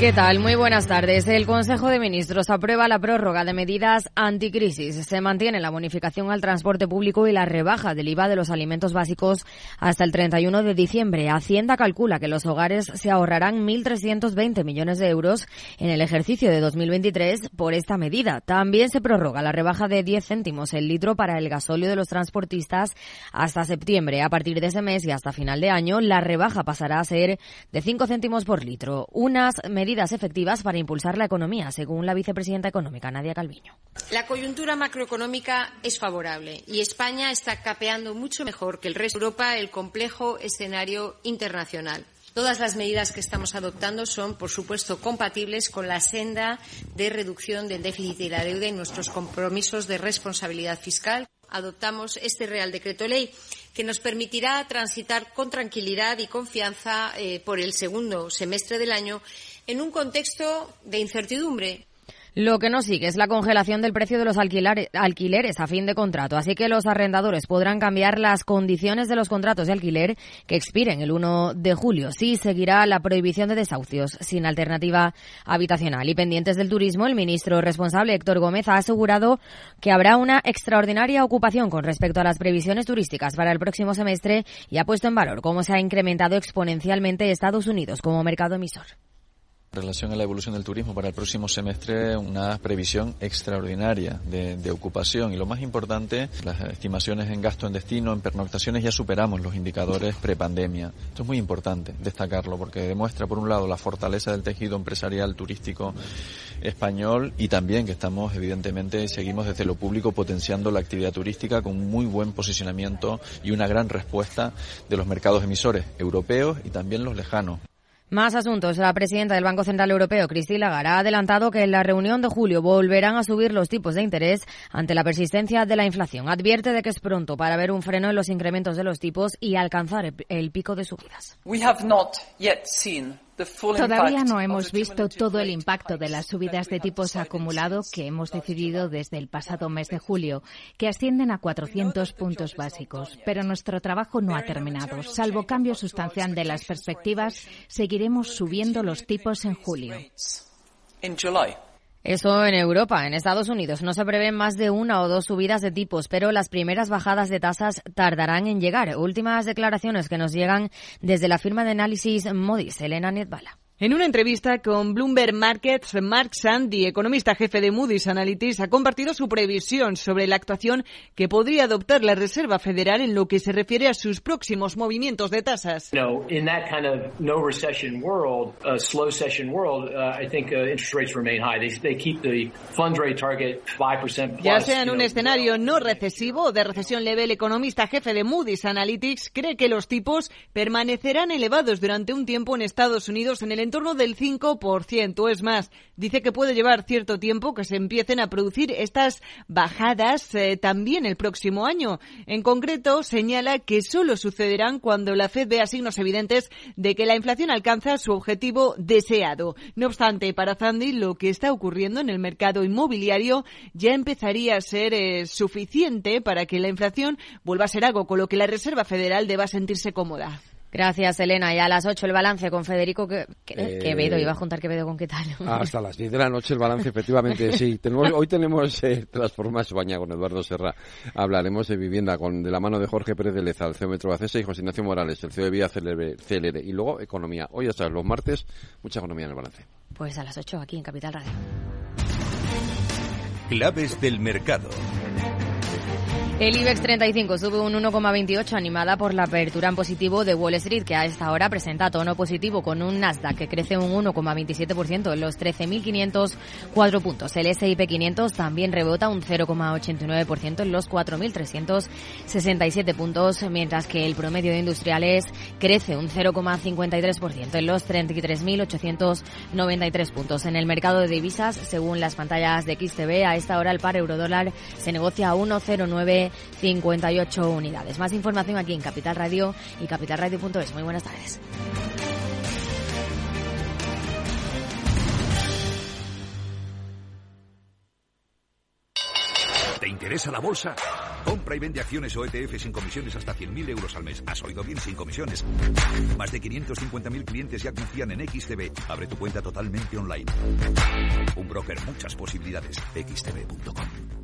¿Qué tal? Muy buenas tardes. El Consejo de Ministros aprueba la prórroga de medidas anticrisis. Se mantiene la bonificación al transporte público y la rebaja del IVA de los alimentos básicos hasta el 31 de diciembre. Hacienda calcula que los hogares se ahorrarán 1.320 millones de euros en el ejercicio de 2023 por esta medida. También se prorroga la rebaja de 10 céntimos el litro para el gasóleo de los transportistas hasta septiembre. A partir de ese mes y hasta final de año, la rebaja pasará a ser de 5 céntimos por litro. Unas medidas efectivas para impulsar la economía, según la vicepresidenta económica Nadia Calviño. La coyuntura macroeconómica es favorable y España está capeando mucho mejor que el resto de Europa el complejo escenario internacional. Todas las medidas que estamos adoptando son, por supuesto, compatibles con la senda de reducción del déficit y la deuda y nuestros compromisos de responsabilidad fiscal. Adoptamos este Real Decreto Ley que nos permitirá transitar con tranquilidad y confianza eh, por el segundo semestre del año en un contexto de incertidumbre. Lo que no sigue es la congelación del precio de los alquileres a fin de contrato, así que los arrendadores podrán cambiar las condiciones de los contratos de alquiler que expiren el 1 de julio. Sí seguirá la prohibición de desahucios sin alternativa habitacional. Y pendientes del turismo, el ministro responsable Héctor Gómez ha asegurado que habrá una extraordinaria ocupación con respecto a las previsiones turísticas para el próximo semestre y ha puesto en valor cómo se ha incrementado exponencialmente Estados Unidos como mercado emisor. En relación a la evolución del turismo para el próximo semestre, una previsión extraordinaria de, ocupación y lo más importante, las estimaciones en gasto en destino, en pernoctaciones, ya superamos los indicadores prepandemia. Esto es muy importante destacarlo porque demuestra, por un lado, la fortaleza del tejido empresarial turístico español y también que estamos, evidentemente, seguimos desde lo público potenciando la actividad turística con un muy buen posicionamiento y una gran respuesta de los mercados emisores europeos y también los lejanos. Más asuntos. La presidenta del Banco Central Europeo, Christine Lagarde, ha adelantado que en la reunión de julio volverán a subir los tipos de interés ante la persistencia de la inflación. Advierte de que es pronto para ver un freno en los incrementos de los tipos y alcanzar el pico de subidas. Todavía no hemos visto todo el impacto de las subidas de tipos acumulado que hemos decidido desde el pasado mes de julio, que ascienden a 400 puntos básicos. Pero nuestro trabajo no ha terminado. Salvo cambio sustancial de las perspectivas, seguiremos subiendo los tipos en julio. Eso en Europa. En Estados Unidos no se prevén más de una o dos subidas de tipos, pero las primeras bajadas de tasas tardarán en llegar. Últimas declaraciones que nos llegan desde la firma de análisis Modis, Elena Nietbala. En una entrevista con Bloomberg Markets, Mark Sandy, economista jefe de Moody's Analytics, ha compartido su previsión sobre la actuación que podría adoptar la Reserva Federal en lo que se refiere a sus próximos movimientos de tasas. Ya sea en un escenario no recesivo o de recesión leve, el economista jefe de Moody's Analytics cree que los tipos permanecerán elevados durante un tiempo en Estados Unidos en el en torno del 5%. Es más, dice que puede llevar cierto tiempo que se empiecen a producir estas bajadas eh, también el próximo año. En concreto, señala que solo sucederán cuando la Fed vea signos evidentes de que la inflación alcanza su objetivo deseado. No obstante, para Zandi, lo que está ocurriendo en el mercado inmobiliario ya empezaría a ser eh, suficiente para que la inflación vuelva a ser algo con lo que la Reserva Federal deba sentirse cómoda. Gracias, Elena. Y a las 8 el balance con Federico que, eh, Quevedo. Iba a juntar Quevedo con qué tal. Hasta las 10 de la noche el balance, efectivamente, sí. Tenemos, hoy tenemos eh, Transforma España con Eduardo Serra. Hablaremos de vivienda con de la mano de Jorge Pérez de Leza, el CEO Metro Acesa, y José Ignacio Morales, el CEO de Vía Celere, Y luego economía. Hoy hasta los martes, mucha economía en el balance. Pues a las 8 aquí en Capital Radio. Claves del mercado. El IBEX 35 sube un 1,28 animada por la apertura en positivo de Wall Street, que a esta hora presenta tono positivo con un Nasdaq que crece un 1,27% en los 13.504 puntos. El S&P 500 también rebota un 0,89% en los 4.367 puntos, mientras que el promedio de industriales crece un 0,53% en los 33.893 puntos. En el mercado de divisas, según las pantallas de XTB, a esta hora el par euro dólar se negocia a 1,09 58 unidades. Más información aquí en Capital Radio y capitalradio.es. Muy buenas tardes. ¿Te interesa la bolsa? Compra y vende acciones o ETF sin comisiones hasta 100.000 euros al mes. ¿Has oído bien? Sin comisiones. Más de 550.000 clientes ya confían en XTB. Abre tu cuenta totalmente online. Un broker, muchas posibilidades. XTB.com.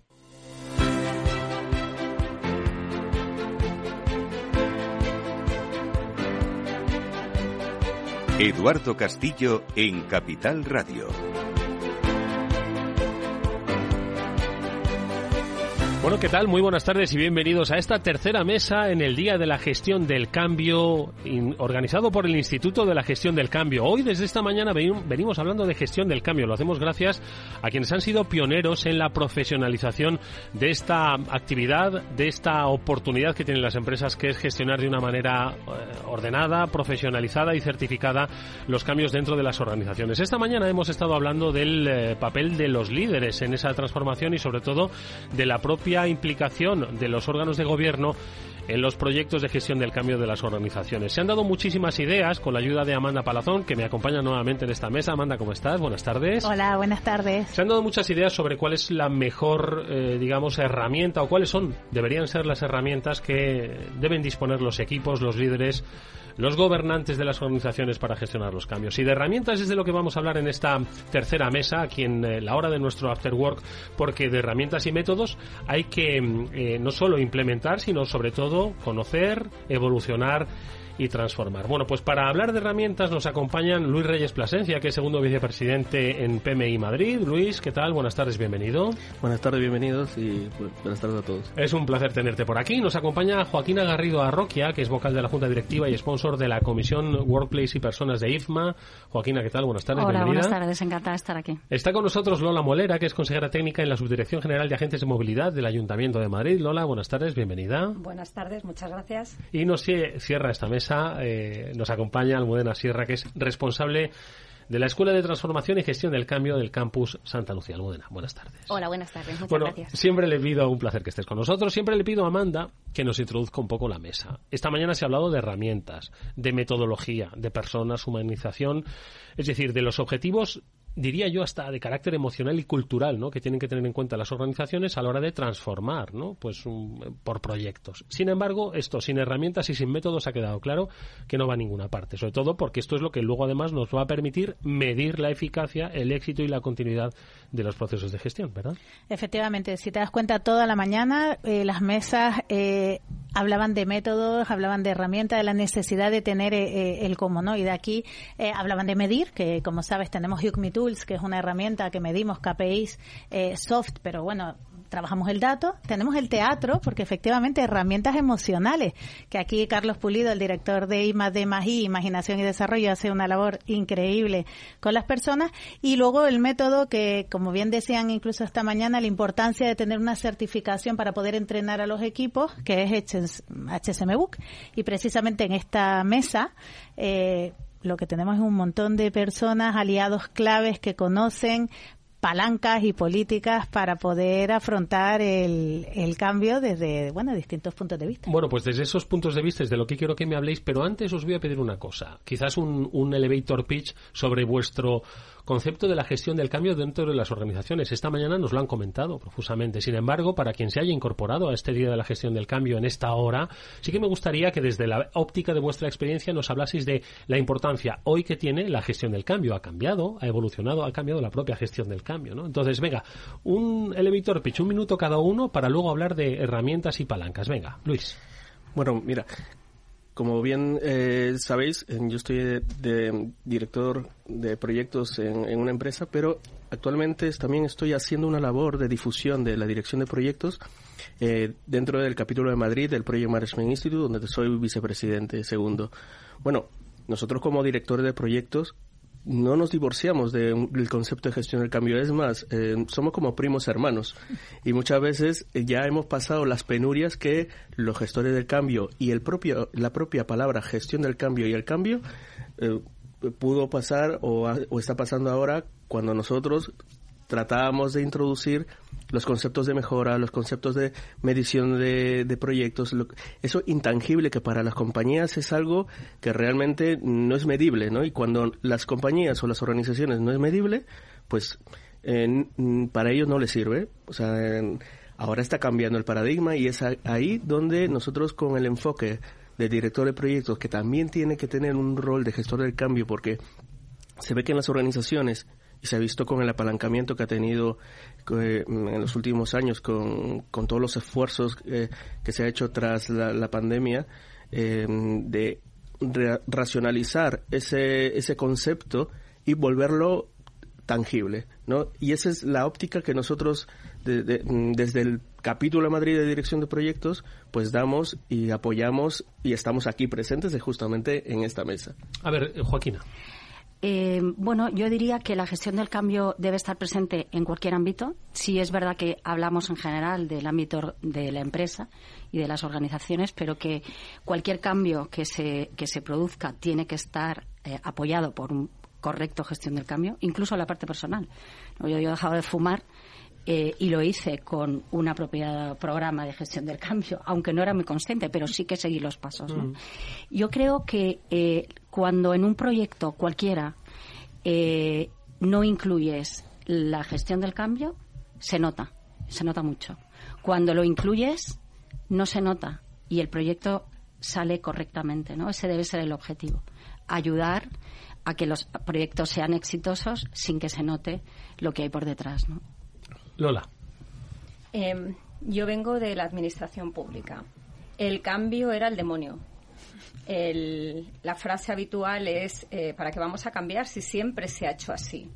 Eduardo Castillo en Capital Radio. Bueno, ¿qué tal? Muy buenas tardes y bienvenidos a esta tercera mesa en el Día de la Gestión del Cambio, organizado por el Instituto de la Gestión del Cambio. Hoy, desde esta mañana, venimos hablando de gestión del cambio. Lo hacemos gracias a quienes han sido pioneros en la profesionalización de esta actividad, de esta oportunidad que tienen las empresas, que es gestionar de una manera eh, ordenada, profesionalizada y certificada los cambios dentro de las organizaciones. Esta mañana hemos estado hablando del eh, papel de los líderes en esa transformación y, sobre todo, de la propia implicación de los órganos de gobierno en los proyectos de gestión del cambio de las organizaciones. Se han dado muchísimas ideas con la ayuda de Amanda Palazón, que me acompaña nuevamente en esta mesa. Amanda, ¿cómo estás? Buenas tardes. Hola, buenas tardes. Se han dado muchas ideas sobre cuál es la mejor, eh, digamos, herramienta o cuáles son, deberían ser las herramientas que deben disponer los equipos, los líderes, los gobernantes de las organizaciones para gestionar los cambios. Y de herramientas es de lo que vamos a hablar en esta tercera mesa, aquí en eh, la hora de nuestro After Work, porque de herramientas y métodos hay que mm, eh, no solo implementar, sino sobre todo conocer, evolucionar y transformar. Bueno, pues para hablar de herramientas nos acompañan Luis Reyes Plasencia, que es segundo vicepresidente en PMI Madrid. Luis, ¿qué tal? Buenas tardes, bienvenido. Buenas tardes, bienvenidos y buenas tardes a todos. Es un placer tenerte por aquí. Nos acompaña Joaquina Garrido Arroquia, que es vocal de la Junta Directiva y sponsor de la Comisión Workplace y Personas de IFMA. Joaquina, ¿qué tal? Buenas tardes, Hola, bienvenida. buenas tardes, encantada de estar aquí. Está con nosotros Lola Molera, que es consejera técnica en la Subdirección General de Agentes de Movilidad del Ayuntamiento de Madrid. Lola, buenas tardes, bienvenida. Buenas tardes, muchas gracias. Y nos cierra esta mesa eh, nos acompaña Almudena Sierra, que es responsable de la Escuela de Transformación y Gestión del Cambio del Campus Santa Lucía. Almudena, buenas tardes. Hola, buenas tardes. Muchas bueno, gracias. Siempre le pido un placer que estés con nosotros. Siempre le pido a Amanda que nos introduzca un poco la mesa. Esta mañana se ha hablado de herramientas, de metodología, de personas, humanización, es decir, de los objetivos diría yo hasta de carácter emocional y cultural, ¿no? Que tienen que tener en cuenta las organizaciones a la hora de transformar, ¿no? Pues por proyectos. Sin embargo, esto sin herramientas y sin métodos ha quedado claro que no va a ninguna parte, sobre todo porque esto es lo que luego además nos va a permitir medir la eficacia, el éxito y la continuidad de los procesos de gestión, ¿verdad? Efectivamente, si te das cuenta toda la mañana eh, las mesas eh, hablaban de métodos, hablaban de herramientas, de la necesidad de tener eh, el cómo, ¿no? Y de aquí hablaban de medir, que como sabes tenemos Yucmitu que es una herramienta que medimos KPIs eh, soft, pero bueno, trabajamos el dato, tenemos el teatro, porque efectivamente herramientas emocionales, que aquí Carlos Pulido, el director de IMA de MAGI, Imaginación y Desarrollo, hace una labor increíble con las personas, y luego el método que, como bien decían incluso esta mañana, la importancia de tener una certificación para poder entrenar a los equipos, que es HSM Book, y precisamente en esta mesa, eh, lo que tenemos es un montón de personas, aliados claves que conocen palancas y políticas para poder afrontar el, el, cambio desde bueno distintos puntos de vista. Bueno, pues desde esos puntos de vista es de lo que quiero que me habléis, pero antes os voy a pedir una cosa, quizás un, un elevator pitch sobre vuestro concepto de la gestión del cambio dentro de las organizaciones. Esta mañana nos lo han comentado profusamente. Sin embargo, para quien se haya incorporado a este día de la gestión del cambio en esta hora, sí que me gustaría que desde la óptica de vuestra experiencia nos hablaseis de la importancia hoy que tiene la gestión del cambio. Ha cambiado, ha evolucionado, ha cambiado la propia gestión del cambio. ¿no? Entonces, venga, un elevator pitch, un minuto cada uno para luego hablar de herramientas y palancas. Venga, Luis. Bueno, mira, como bien eh, sabéis, yo estoy director de proyectos en, una empresa, pero actualmente también estoy haciendo una labor de difusión de la dirección de proyectos eh, dentro del capítulo de Madrid del Project Management Institute, donde soy vicepresidente segundo. Bueno, nosotros como directores de proyectos no nos divorciamos del concepto de gestión del cambio. Es más, eh, somos como primos hermanos. Y muchas veces eh, ya hemos pasado las penurias que los gestores del cambio y el propio, la propia palabra gestión del cambio y el cambio eh, pudo pasar o, o está pasando ahora cuando nosotros tratábamos de introducir los conceptos de mejora, los conceptos de medición de, proyectos, eso intangible que para las compañías es algo que realmente no es medible, ¿no? Y cuando las compañías o las organizaciones no es medible, pues para ellos no les sirve. O sea, ahora está cambiando el paradigma y es ahí donde nosotros con el enfoque de director de proyectos, que también tiene que tener un rol de gestor del cambio, porque se ve que en las organizaciones y se ha visto con el apalancamiento que ha tenido eh, en los últimos años con, con todos los esfuerzos eh, que se ha hecho tras la, pandemia eh, de racionalizar ese, ese concepto y volverlo tangible, ¿no? Y esa es la óptica que nosotros desde el capítulo de Madrid de Dirección de Proyectos pues damos y apoyamos y estamos aquí presentes justamente en esta mesa. A ver, Joaquina. Eh, bueno, yo diría que la gestión del cambio debe estar presente en cualquier ámbito. Sí es verdad que hablamos en general del ámbito de la empresa y de las organizaciones, pero que cualquier cambio que se, que se produzca tiene que estar eh, apoyado por un correcto gestión del cambio, incluso la parte personal. Yo, he dejado de fumar eh, y lo hice con un apropiado programa de gestión del cambio, aunque no era muy consciente, pero sí que seguí los pasos. Mm. Yo creo que eh, cuando en un proyecto cualquiera eh, no incluyes la gestión del cambio, se nota, se nota mucho. Cuando lo incluyes, no se nota y el proyecto sale correctamente, ¿no? Ese debe ser el objetivo. Ayudar a que los proyectos sean exitosos sin que se note lo que hay por detrás, ¿no? Lola. Em, yo vengo de la administración pública. El cambio era el demonio la frase habitual es eh, ¿para qué vamos a cambiar si siempre se ha hecho así?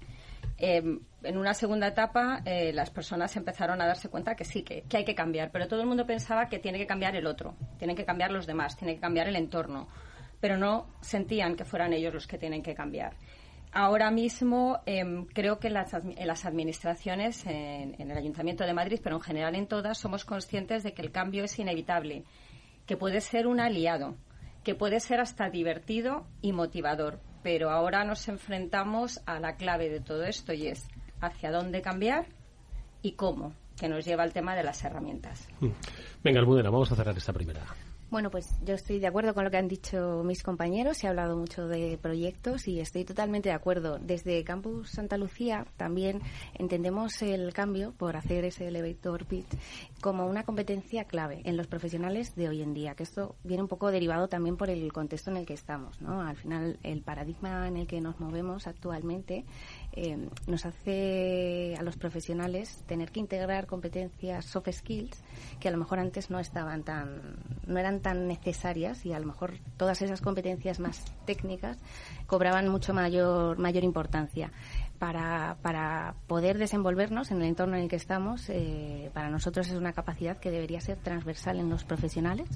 Em, en una segunda etapa, eh, las personas empezaron a darse cuenta que sí, que, que, hay que cambiar, pero todo el mundo pensaba que tiene que cambiar el otro, tienen que cambiar los demás, tiene que cambiar el entorno, pero no sentían que fueran ellos los que tienen que cambiar. Ahora mismo em, creo que en las, las administraciones, en, en el Ayuntamiento de Madrid, pero en general en todas, somos conscientes de que el cambio es inevitable, que puede ser un aliado, que puede ser hasta divertido y motivador. Pero ahora nos enfrentamos a la clave de todo esto y es hacia dónde cambiar y cómo, que nos lleva al tema de las herramientas. Mm. Venga, Almudena, vamos a cerrar esta primera. Bueno, pues yo estoy de acuerdo con lo que han dicho mis compañeros. Se ha hablado mucho de proyectos y estoy totalmente de acuerdo. Desde Campus Santa Lucía también entendemos el cambio por hacer ese elevator pitch como una competencia clave en los profesionales de hoy en día, que esto viene un poco derivado también por el contexto en el que estamos. ¿no? Al final, el paradigma en el que nos movemos actualmente eh, nos hace a los profesionales tener que integrar competencias soft skills que a lo mejor antes no estaban tan no eran tan necesarias y a lo mejor todas esas competencias más técnicas cobraban mucho mayor mayor importancia para, para poder desenvolvernos en el entorno en el que estamos, eh, para nosotros es una capacidad que debería ser transversal en los profesionales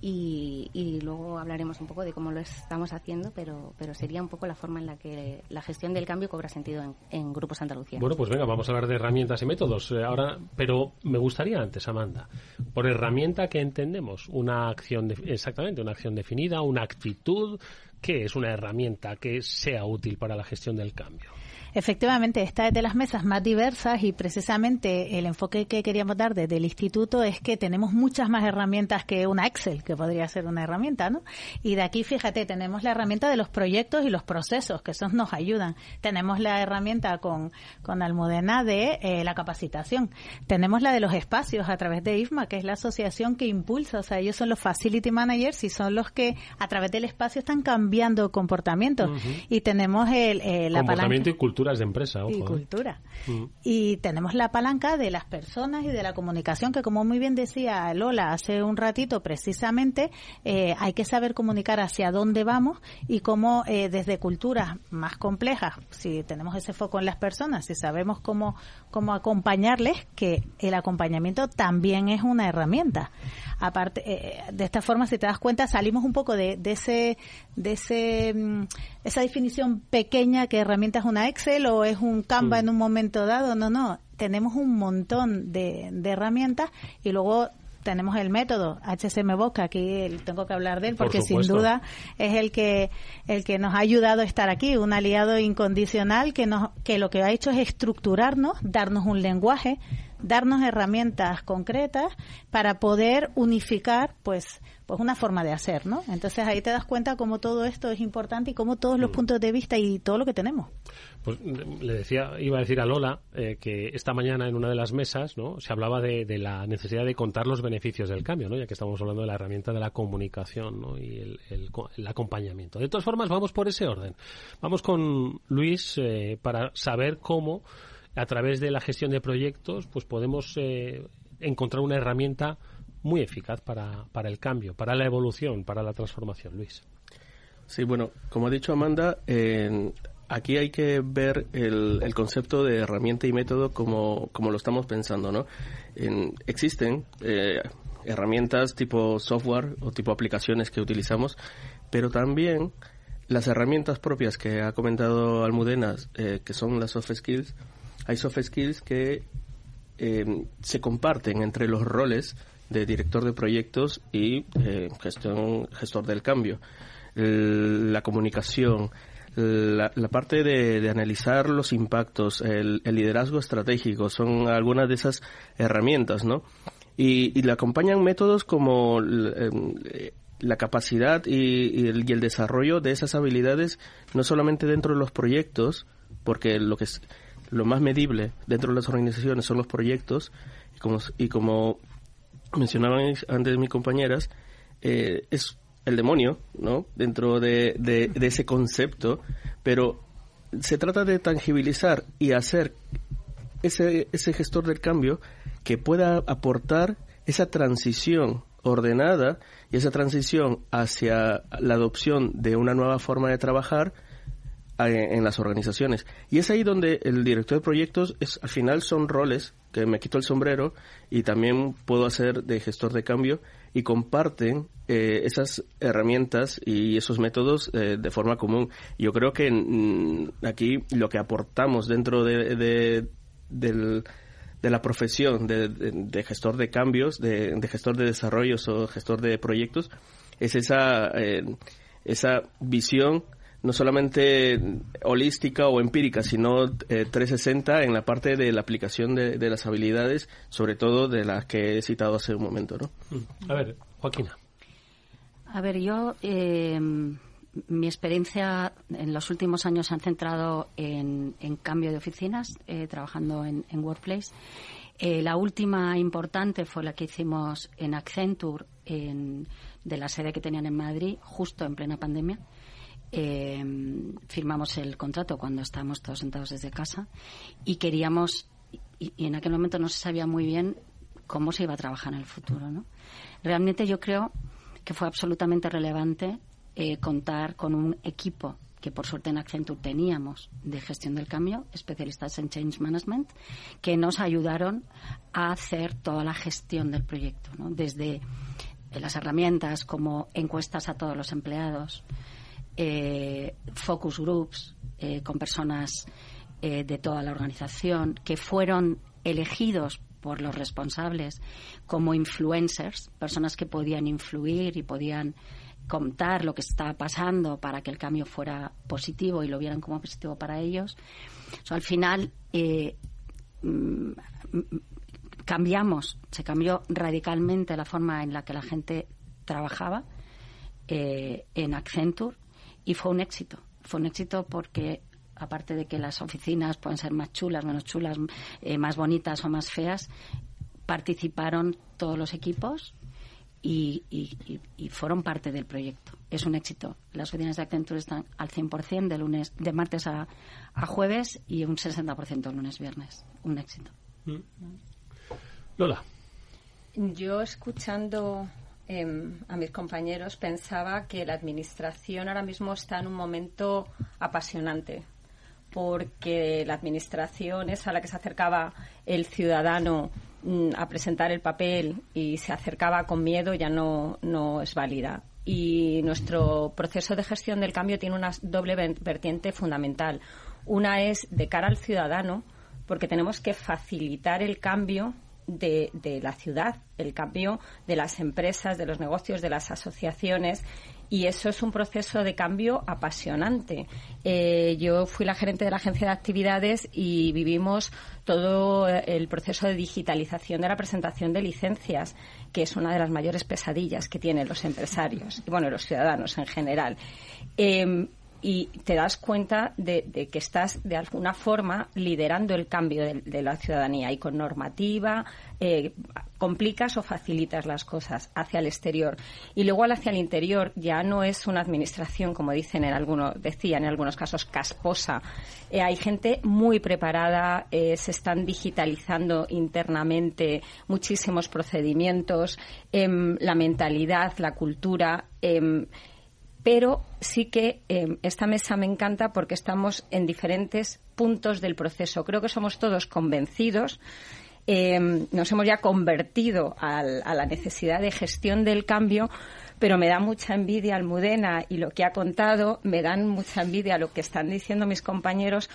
y, y, luego hablaremos un poco de cómo lo estamos haciendo, pero, pero sería un poco la forma en la que la gestión del cambio cobra sentido en, en Grupos Andalucía. Bueno, pues venga, vamos a hablar de herramientas y métodos eh, ahora, pero me gustaría antes, Amanda, por herramienta que entendemos, una acción, exactamente, una acción definida, una actitud, ¿qué es una herramienta que sea útil para la gestión del cambio? Efectivamente, esta es de las mesas más diversas y precisamente el enfoque que queríamos dar desde el instituto es que tenemos muchas más herramientas que una Excel, que podría ser una herramienta, ¿no? Y de aquí, fíjate, tenemos la herramienta de los proyectos y los procesos, que esos nos ayudan. Tenemos la herramienta con, con Almudena de eh, la capacitación. Tenemos la de los espacios a través de IFMA, que es la asociación que impulsa, o sea, ellos son los facility managers y son los que a través del espacio están cambiando comportamientos. Y tenemos el, eh, la comportamiento y cultura culturas de empresa. Ojo, y ¿eh? cultura. Mm. Y tenemos la palanca de las personas y de la comunicación, que como muy bien decía Lola hace un ratito, precisamente eh, hay que saber comunicar hacia dónde vamos y cómo eh, desde culturas más complejas, si tenemos ese foco en las personas, si sabemos cómo, cómo acompañarles, que el acompañamiento también es una herramienta. Aparte, de esta forma, si te das cuenta, salimos un poco de, de ese, de ese, mm, esa definición pequeña que herramienta es una Excel o es un Canva en un momento dado. No, no. Tenemos un montón de, de herramientas y luego tenemos el método Vox, que aquí tengo que hablar de él Por porque sin duda es el que el que nos ha ayudado a estar aquí, un aliado incondicional que nos que lo que ha hecho es estructurarnos, darnos un lenguaje, darnos herramientas concretas para poder unificar pues pues una forma de hacer, ¿no? Entonces ahí te das cuenta cómo todo esto es importante y cómo todos los Mm. puntos de vista y todo lo que tenemos. Pues le decía, iba a decir a Lola eh, que esta mañana en una de las mesas, ¿no? Se hablaba de, de la necesidad de contar los beneficios del cambio, ¿no? Ya que estamos hablando de la herramienta de la comunicación, ¿no? Y el, el co- el acompañamiento. De todas formas, vamos por ese orden. Vamos con Luis eh, para saber cómo a través de la gestión de proyectos, pues podemos eh, encontrar una herramienta muy eficaz para, para el cambio, para la evolución, para la transformación. Luis. Sí, bueno, como ha dicho Amanda, aquí hay que ver el, el concepto de herramienta y método como, como lo estamos pensando, ¿no? En- existen eh, herramientas tipo software o tipo aplicaciones que utilizamos, pero también las herramientas propias que ha comentado Almudena, eh, que son las soft skills, hay soft skills que eh, se comparten entre los roles de director de proyectos y eh, gestión, gestor del cambio. La comunicación, la, parte de, analizar los impactos, el, liderazgo estratégico, son algunas de esas herramientas, ¿no? Y, y le acompañan métodos como em, eh, la capacidad y, y el, desarrollo de esas habilidades, no solamente dentro de los proyectos, porque lo que es lo más medible dentro de las organizaciones son los proyectos, y como mencionaban antes mis compañeras, eh, es el demonio, ¿no? Dentro de, de, de ese concepto, pero se trata de tangibilizar y hacer ese, ese gestor del cambio que pueda aportar esa transición ordenada y esa transición hacia la adopción de una nueva forma de trabajar en las organizaciones. Y es ahí donde el director de proyectos es, al final son roles que me quito el sombrero y también puedo hacer de gestor de cambio y comparten eh, esas herramientas y esos métodos eh, de forma común. Yo creo que mm, aquí lo que aportamos dentro de, de- la profesión de, gestor de cambios, de, de gestor de desarrollos o gestor de proyectos, es esa, eh, esa visión no solamente holística o empírica, sino eh, 360 en la parte de la aplicación de, de las habilidades, sobre todo de las que he citado hace un momento, ¿no? A ver, Joaquina. A ver, yo, eh, mi experiencia en los últimos años se han centrado en, en cambio de oficinas, eh, trabajando en, en Workplace. Eh, la última importante fue la que hicimos en Accenture, en- de la sede que tenían en Madrid, justo en plena pandemia. Eh, firmamos el contrato cuando estábamos todos sentados desde casa y queríamos, y, y en aquel momento no se sabía muy bien cómo se iba a trabajar en el futuro. ¿no? Realmente yo creo que fue absolutamente relevante eh, contar con un equipo que por suerte en Accenture teníamos de gestión del cambio, especialistas en change management, que nos ayudaron a hacer toda la gestión del proyecto, ¿no? desde eh, las herramientas como encuestas a todos los empleados, eh, focus groups eh, con personas eh, de toda la organización que fueron elegidos por los responsables como influencers, personas que podían influir y podían contar lo que estaba pasando para que el cambio fuera positivo y lo vieran como positivo para ellos. O sea, al final eh, mm, cambiamos, se cambió radicalmente la forma en la que la gente trabajaba eh, en Accenture y fue un éxito. Fue un éxito porque aparte de que las oficinas pueden ser más chulas, menos chulas, eh, más bonitas o más feas, participaron todos los equipos y, y, fueron parte del proyecto. Es un éxito. Las oficinas de Accenture están al 100% de, lunes, de martes a, a jueves y un 60% lunes-viernes. Un éxito. Mm. Lola. Yo escuchando em, a mis compañeros pensaba que la administración ahora mismo está en un momento apasionante porque la administración es a la que se acercaba el ciudadano mm, a presentar el papel y se acercaba con miedo ya no, no es válida. Y nuestro proceso de gestión del cambio tiene una doble vertiente fundamental. Una es de cara al ciudadano, porque tenemos que facilitar el cambio de, la ciudad, el cambio de las empresas, de los negocios, de las asociaciones. Y eso es un proceso de cambio apasionante. Eh, yo fui la gerente de la agencia de actividades y vivimos todo el proceso de digitalización de la presentación de licencias, que es una de las mayores pesadillas que tienen los empresarios y bueno, los ciudadanos en general. Em, y te das cuenta de, que estás de alguna forma liderando el cambio de, la ciudadanía y con normativa eh, complicas o facilitas las cosas hacia el exterior. Y luego hacia el interior ya no es una administración como dicen en algunos decían en algunos casos casposa. Eh, hay gente muy preparada eh, se están digitalizando internamente muchísimos procedimientos em, la mentalidad la cultura em, pero sí que em, esta mesa me encanta porque estamos en diferentes puntos del proceso. Creo que somos todos convencidos. Em, nos hemos ya convertido a la necesidad de gestión del cambio, pero me da mucha envidia Almudena y lo que ha contado, me dan mucha envidia lo que están diciendo mis compañeros,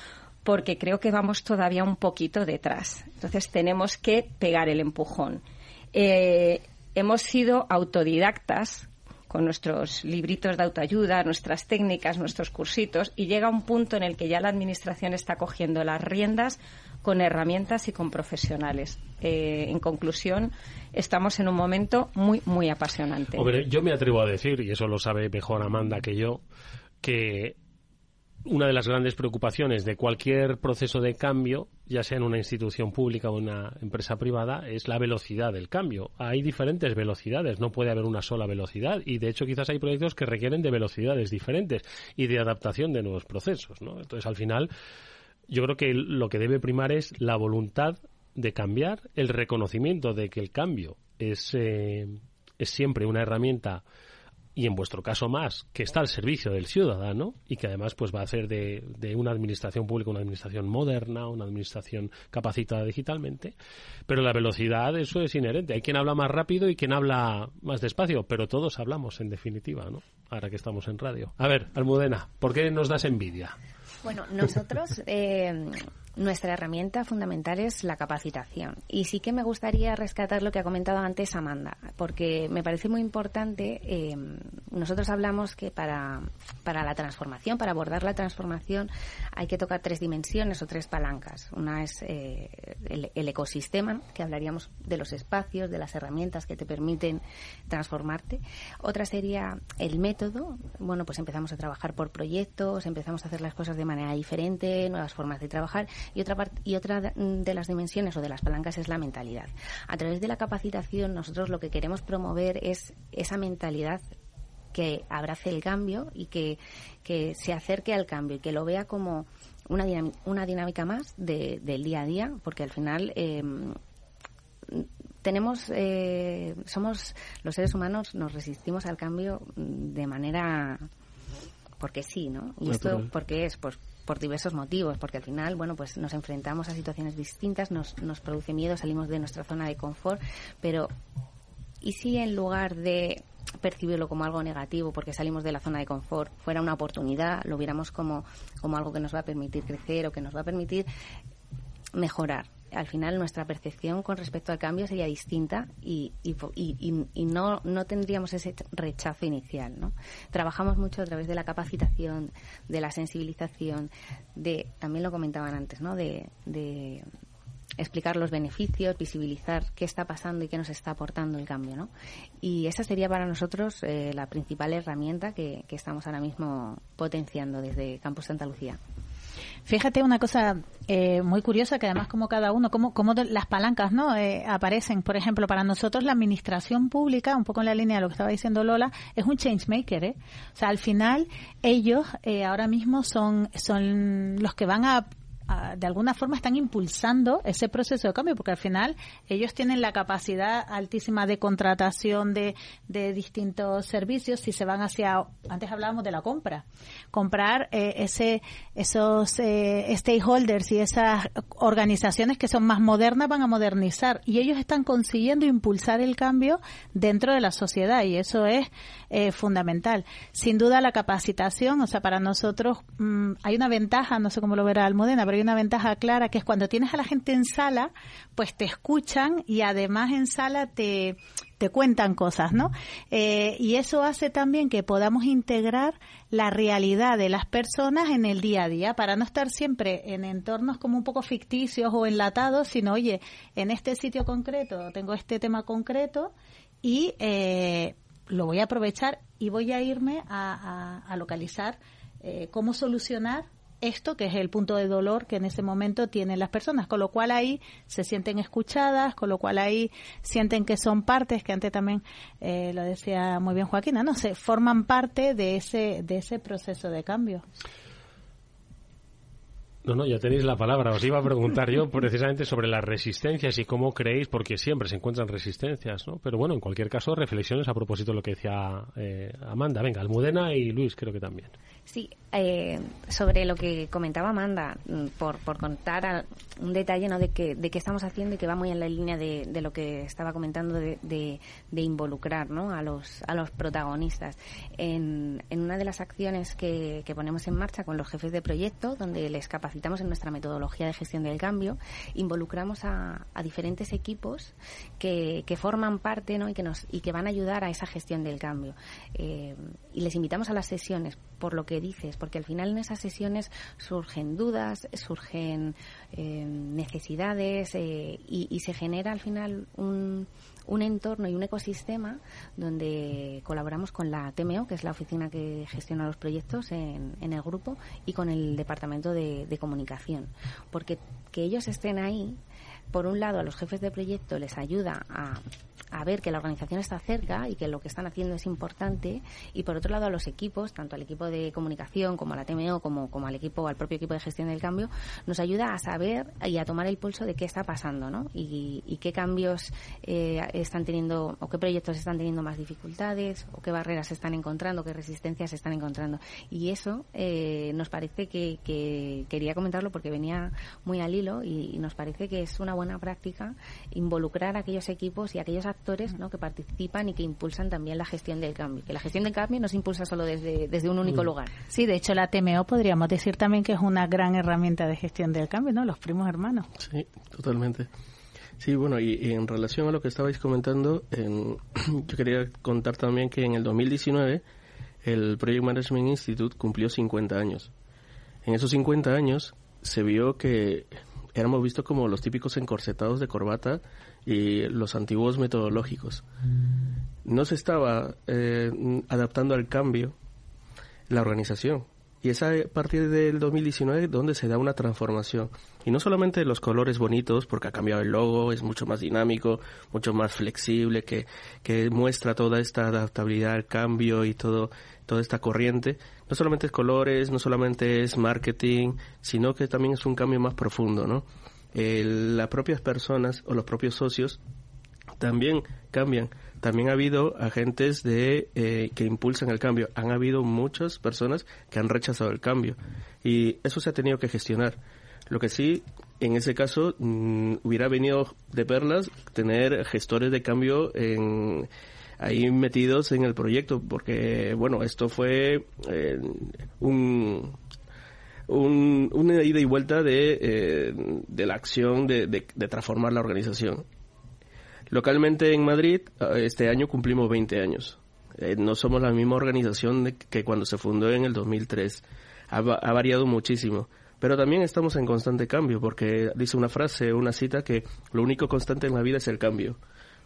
porque creo que vamos todavía un poquito detrás. Entonces tenemos que pegar el empujón. Eh, hemos sido autodidactas con nuestros libritos de autoayuda, nuestras técnicas, nuestros cursitos, y llega un punto en el que ya la Administración está cogiendo las riendas con herramientas y con profesionales. Eh, en conclusión, estamos en un momento muy, muy apasionante. yo me atrevo a decir, y eso lo sabe mejor Amanda que yo, que una de las grandes preocupaciones de cualquier proceso de cambio, ya sea en una institución pública o una empresa privada, es la velocidad del cambio. Hay diferentes velocidades, no puede haber una sola velocidad y de hecho quizás hay proyectos que requieren de velocidades diferentes y de adaptación de nuevos procesos. ¿no? Entonces al final yo creo que lo que debe primar es la voluntad de cambiar, el reconocimiento de que el cambio es, eh, es siempre una herramienta y en vuestro caso más, que está al servicio del ciudadano y que además pues va a hacer de, una administración pública una administración moderna, una administración capacitada digitalmente, pero la velocidad eso es inherente. Hay quien habla más rápido y quien habla más despacio, pero todos hablamos en definitiva, ¿no? Ahora que estamos en radio. A ver, Almudena, ¿por qué nos das envidia? Bueno, nosotros eh, nuestra herramienta fundamental es la capacitación. Y sí que me gustaría rescatar lo que ha comentado antes Amanda, porque me parece muy importante. Eh, nosotros hablamos que para, para la transformación, para abordar la transformación, hay que tocar tres dimensiones o tres palancas. Una es eh, el, ecosistema, que hablaríamos de los espacios, de las herramientas que te permiten transformarte. Otra sería el método. Bueno, pues empezamos a trabajar por proyectos, empezamos a hacer las cosas de manera diferente, nuevas formas de trabajar y otra, y otra de las dimensiones o de las palancas es la mentalidad. A través de la capacitación nosotros lo que queremos promover es esa mentalidad que abrace el cambio y que, se acerque al cambio y que lo vea como una, una dinámica más del día a día, porque al final em, tenemos, eh, somos los seres humanos, nos resistimos al cambio de manera porque sí, ¿no? Y esto, porque es? Pues por diversos motivos, porque al final, bueno, pues nos enfrentamos a situaciones distintas, nos, nos produce miedo, salimos de nuestra zona de confort, pero ¿y si en lugar de percibirlo como algo negativo porque salimos de la zona de confort fuera una oportunidad, lo viéramos como, como algo que nos va a permitir crecer o que nos va a permitir mejorar? al final nuestra percepción con respecto al cambio sería distinta y, y, no, no tendríamos ese rechazo inicial. ¿no? Trabajamos mucho a través de la capacitación, de la sensibilización, de también lo comentaban antes, ¿no? de explicar los beneficios, visibilizar qué está pasando y qué nos está aportando el cambio. ¿no? Y esa sería para nosotros eh, la principal herramienta que, que estamos ahora mismo potenciando desde Campus Santa Lucía. Fíjate una cosa eh, muy curiosa que además como cada uno, como, como las palancas no eh, aparecen. Por ejemplo, para nosotros la administración pública, un poco en la línea de lo que estaba diciendo Lola, es un changemaker. ¿eh? O sea, al final ellos eh, ahora mismo son, son los que van a de alguna forma están impulsando ese proceso de cambio, porque al final ellos tienen la capacidad altísima de contratación de, de distintos servicios si se van hacia, antes hablábamos de la compra, comprar eh, ese, esos eh, stakeholders y esas organizaciones que son más modernas van a modernizar y ellos están consiguiendo impulsar el cambio dentro de la sociedad y eso es eh, fundamental. Sin duda la capacitación, o sea, para nosotros mm, hay una ventaja, no sé cómo lo verá Almudena, pero hay una ventaja clara que es cuando tienes a la gente en sala, pues te escuchan y además en sala te, te cuentan cosas, ¿no? Eh, y eso hace también que podamos integrar la realidad de las personas en el día a día para no estar siempre en entornos como un poco ficticios o enlatados, sino, oye, en este sitio concreto tengo este tema concreto y eh, lo voy a aprovechar y voy a irme a, localizar eh, cómo solucionar esto que es el punto de dolor que en ese momento tienen las personas, con lo cual ahí se sienten escuchadas, con lo cual ahí sienten que son partes, que antes también eh, lo decía muy bien Joaquina, no sé, forman parte de ese, de ese proceso de cambio. No, no, ya tenéis la palabra. Os iba a preguntar yo precisamente sobre las resistencias y cómo creéis, porque siempre se encuentran resistencias, ¿no? Pero bueno, en cualquier caso, reflexiones a propósito de lo que decía eh, Amanda. Venga, Almudena y Luis creo que también. Sí, eh, sobre lo que comentaba Amanda, mm, por, contar un detalle ¿no? de, que, de qué estamos haciendo y que va muy en la línea de, de lo que estaba comentando de, involucrar ¿no? a, los, a los protagonistas. En, en una de las acciones que, ponemos en marcha con los jefes de proyecto, donde les capacitamos en nuestra metodología de gestión del cambio, involucramos a, a diferentes equipos que, que, forman parte ¿no? y, que nos, y que van a ayudar a esa gestión del cambio. Eh, y les invitamos a las sesiones, por lo que dices, porque al final en esas sesiones surgen dudas, surgen eh, necesidades eh, y, se genera al final un, un entorno y un ecosistema donde colaboramos con la TMO, que es la oficina que gestiona los proyectos en, el grupo, y con el departamento de, de comunicación. Porque que ellos estén ahí por un lado, a los jefes de proyecto les ayuda a, a, ver que la organización está cerca y que lo que están haciendo es importante, y por otro lado, a los equipos, tanto al equipo de comunicación como a la TMO, como, como al equipo, al propio equipo de gestión del cambio, nos ayuda a saber y a tomar el pulso de qué está pasando, ¿no? Y, qué cambios eh, están teniendo, o qué proyectos están teniendo más dificultades, o qué barreras se están encontrando, qué resistencias se están encontrando. Y eso eh, nos parece que, que, quería comentarlo porque venía muy al hilo y, y nos parece que es una buena práctica involucrar a aquellos equipos y a aquellos actores ¿no? que participan y que impulsan también la gestión del cambio. Que la gestión del cambio no se impulsa solo desde, desde un único lugar. Sí, de hecho la TMO podríamos decir también que es una gran herramienta de gestión del cambio, ¿no? Los primos hermanos. Sí, totalmente. Sí, bueno, y, en relación a lo que estabais comentando, yo quería contar también que en el 2019 el Project Management Institute cumplió 50 años. En esos 50 años se vio que éramos vistos como los típicos encorsetados de corbata y los antiguos metodológicos. No se estaba eh, adaptando al cambio la organización. Y es a partir del 2019 donde se da una transformación. Y no solamente los colores bonitos, porque ha cambiado el logo, es mucho más dinámico, mucho más flexible, que, que muestra toda esta adaptabilidad al cambio y todo, toda esta corriente, no solamente es colores, no solamente es marketing, sino que también es un cambio más profundo, ¿no? las propias personas o los propios socios también cambian. También ha habido agentes de eh, que impulsan el cambio. Han habido muchas personas que han rechazado el cambio y eso se ha tenido que gestionar. Lo que sí, en ese caso, mm, hubiera venido de perlas tener gestores de cambio en, ahí metidos en el proyecto, porque, bueno, esto fue eh, un, una ida y vuelta de, eh, de la acción de, de, transformar la organización. Localmente en Madrid, eh, este año cumplimos 20 años. no somos la misma organización que cuando se fundó en el 2003. Ha, ha variado muchísimo. Pero también estamos en constante cambio, porque dice una frase, una cita, que lo único constante en la vida es el cambio.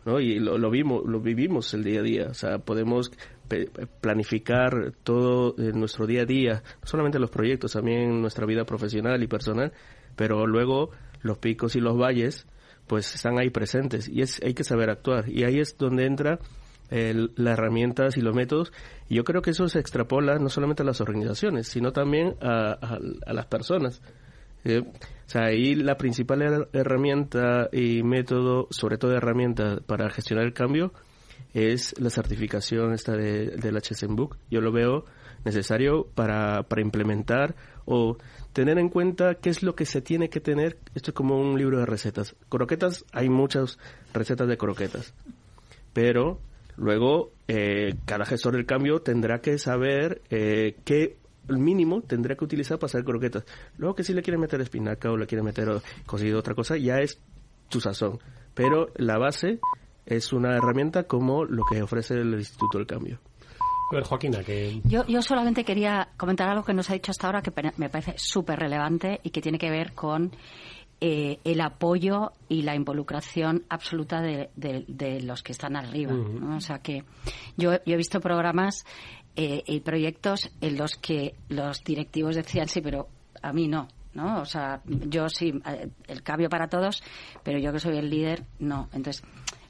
¿no? Y lo, lo, vimos, lo vivimos el día a día. O sea, podemos planificar todo nuestro día a día, no solamente los proyectos, también nuestra vida profesional y personal, pero luego los picos y los valles pues están ahí presentes y es, hay que saber actuar. Y ahí es donde entra las herramientas y los métodos. Y yo creo que eso se extrapola no solamente a las organizaciones, sino también a, las personas. Eh, o sea, ahí la principal herramienta y método, sobre todo herramienta para gestionar el cambio, es la certificación esta de, del HSM Book. Yo lo veo necesario para, para implementar o tener en cuenta qué es lo que se tiene que tener. Esto es como un libro de recetas. Croquetas, hay muchas recetas de croquetas, pero luego eh, cada gestor del cambio tendrá que saber eh, qué mínimo tendrá que utilizar para hacer croquetas. Luego que si le quiere meter espinaca o le quiere meter cocido otra cosa, ya es tu sazón. Pero la base es una herramienta como lo que ofrece el Instituto del Cambio. Joaquina, que... Yo, yo solamente quería comentar algo que nos ha dicho hasta ahora que me parece súper relevante y que tiene que ver con eh, el apoyo y la involucración absoluta de, los que están arriba. O sea que yo, he visto programas eh, y proyectos en los que los directivos decían sí, pero a mí no. ¿no? O sea, yo sí, eh, el cambio para todos, pero yo que soy el líder, no. Entonces,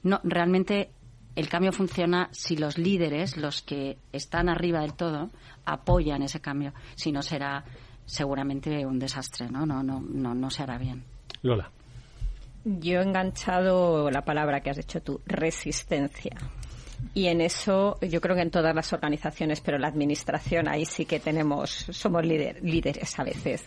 no, realmente el cambio funciona si los líderes, los que están arriba del todo, apoyan ese cambio. Si no, será seguramente un desastre, ¿no? No, no, no, no se hará bien. Lola. Yo he enganchado la palabra que has dicho tú, resistencia. Y en eso yo creo que en todas las organizaciones, pero la administración ahí sí que tenemos, somos líderes a veces.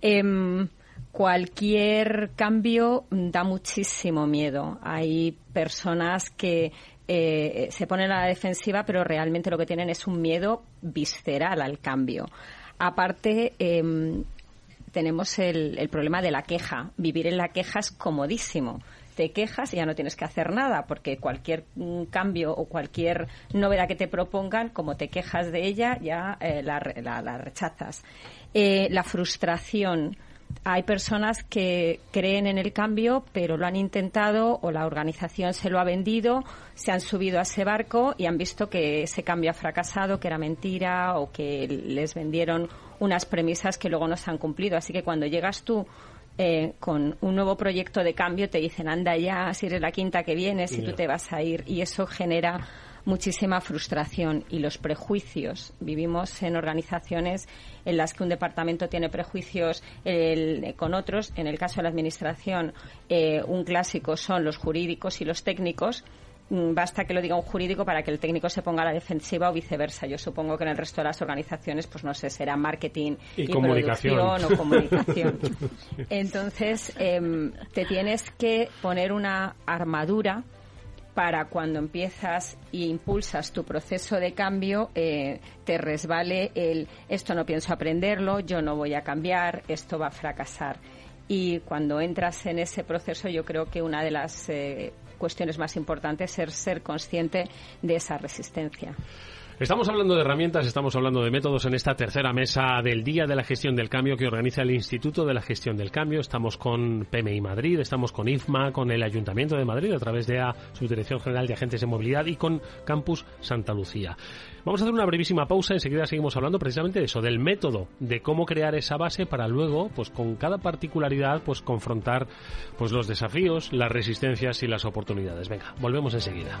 Em, cualquier cambio da muchísimo miedo. Hay personas que eh, se ponen a la defensiva, pero realmente lo que tienen es un miedo visceral al cambio. Aparte, em, tenemos el, el, problema de la queja. Vivir en la queja es comodísimo. Te quejas y ya no tienes que hacer nada, porque cualquier mm, cambio o cualquier novedad que te propongan, como te quejas de ella, ya eh, la, la, rechazas. Eh, la frustración hay personas que creen en el cambio, pero lo han intentado o la organización se lo ha vendido, se han subido a ese barco y han visto que ese cambio ha fracasado, que era mentira o que les vendieron unas premisas que luego no se han cumplido. Así que cuando llegas tú eh, con un nuevo proyecto de cambio, te dicen, anda ya, si eres la quinta que vienes y tú te vas a ir. Y eso genera muchísima frustración y los prejuicios. Vivimos en organizaciones en las que un departamento tiene prejuicios con otros. En el caso de la Administración, eh, un clásico son los jurídicos y los técnicos mm, basta que lo diga un jurídico para que el técnico se ponga a la defensiva o viceversa. Yo supongo que en el resto de las organizaciones, pues no sé, será marketing y, comunicación. o comunicación. Entonces, em, te tienes que poner una armadura para cuando empiezas e impulsas tu proceso de cambio, eh, te resbale el esto no pienso aprenderlo, yo no voy a cambiar, esto va a fracasar. Y cuando entras en ese proceso, yo creo que una de las eh, cuestiones más importantes es ser consciente de esa resistencia. Estamos hablando de herramientas, estamos hablando de métodos en esta tercera mesa del Día de la Gestión del Cambio que organiza el Instituto de la Gestión del Cambio. Estamos con PMI Madrid, estamos con IFMA, con el Ayuntamiento de Madrid a través de la Subdirección General de Agentes de Movilidad y con Campus Santa Lucía. Vamos a hacer una brevísima pausa, enseguida seguimos hablando precisamente de eso, del método, de cómo crear esa base para luego, pues con cada particularidad, pues confrontar pues los desafíos, las resistencias y las oportunidades. Venga, volvemos enseguida.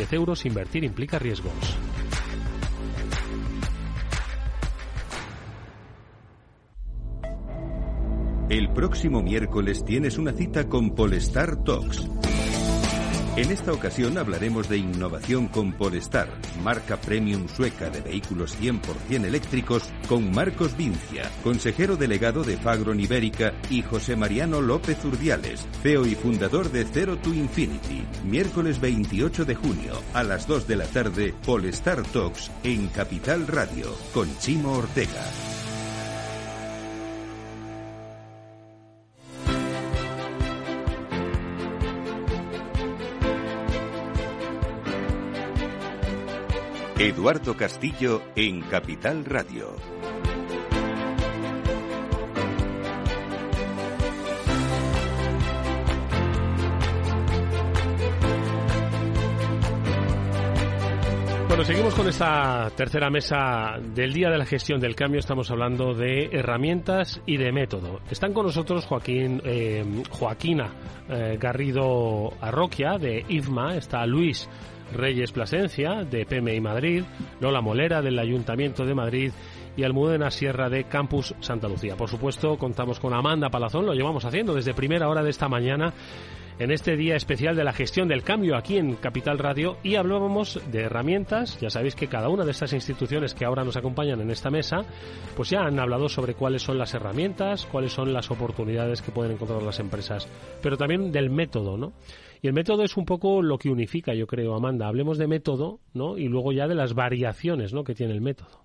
euros, invertir implica riesgos. El próximo miércoles tienes una cita con Polestar Talks En esta ocasión hablaremos de innovación con Polestar, marca premium sueca de vehículos 100% eléctricos, con Marcos Vincia, consejero delegado de Fagron Ibérica, y José Mariano López Urdiales, CEO y fundador de Zero to Infinity. Miércoles 28 de junio, a las 2 de la tarde, Polestar Talks en Capital Radio, con Chimo Ortega. Eduardo Castillo en Capital Radio. Bueno, seguimos con esta tercera mesa del Día de la Gestión del Cambio. Estamos hablando de herramientas y de método. Están con nosotros Joaquín, eh, Joaquina eh, Garrido Arroquia de IFMA, está Luis Reyes Plasencia de PMI Madrid, Lola Molera del Ayuntamiento de Madrid y Almudena Sierra de Campus Santa Lucía. Por supuesto, contamos con Amanda Palazón, lo llevamos haciendo desde primera hora de esta mañana en este día especial de la gestión del cambio aquí en Capital Radio y hablábamos de herramientas. Ya sabéis que cada una de estas instituciones que ahora nos acompañan en esta mesa, pues ya han hablado sobre cuáles son las herramientas, cuáles son las oportunidades que pueden encontrar las empresas, pero también del método, ¿no? Y el método es un poco lo que unifica, yo creo, Amanda. Hablemos de método, ¿no? Y luego ya de las variaciones, ¿no? Que tiene el método.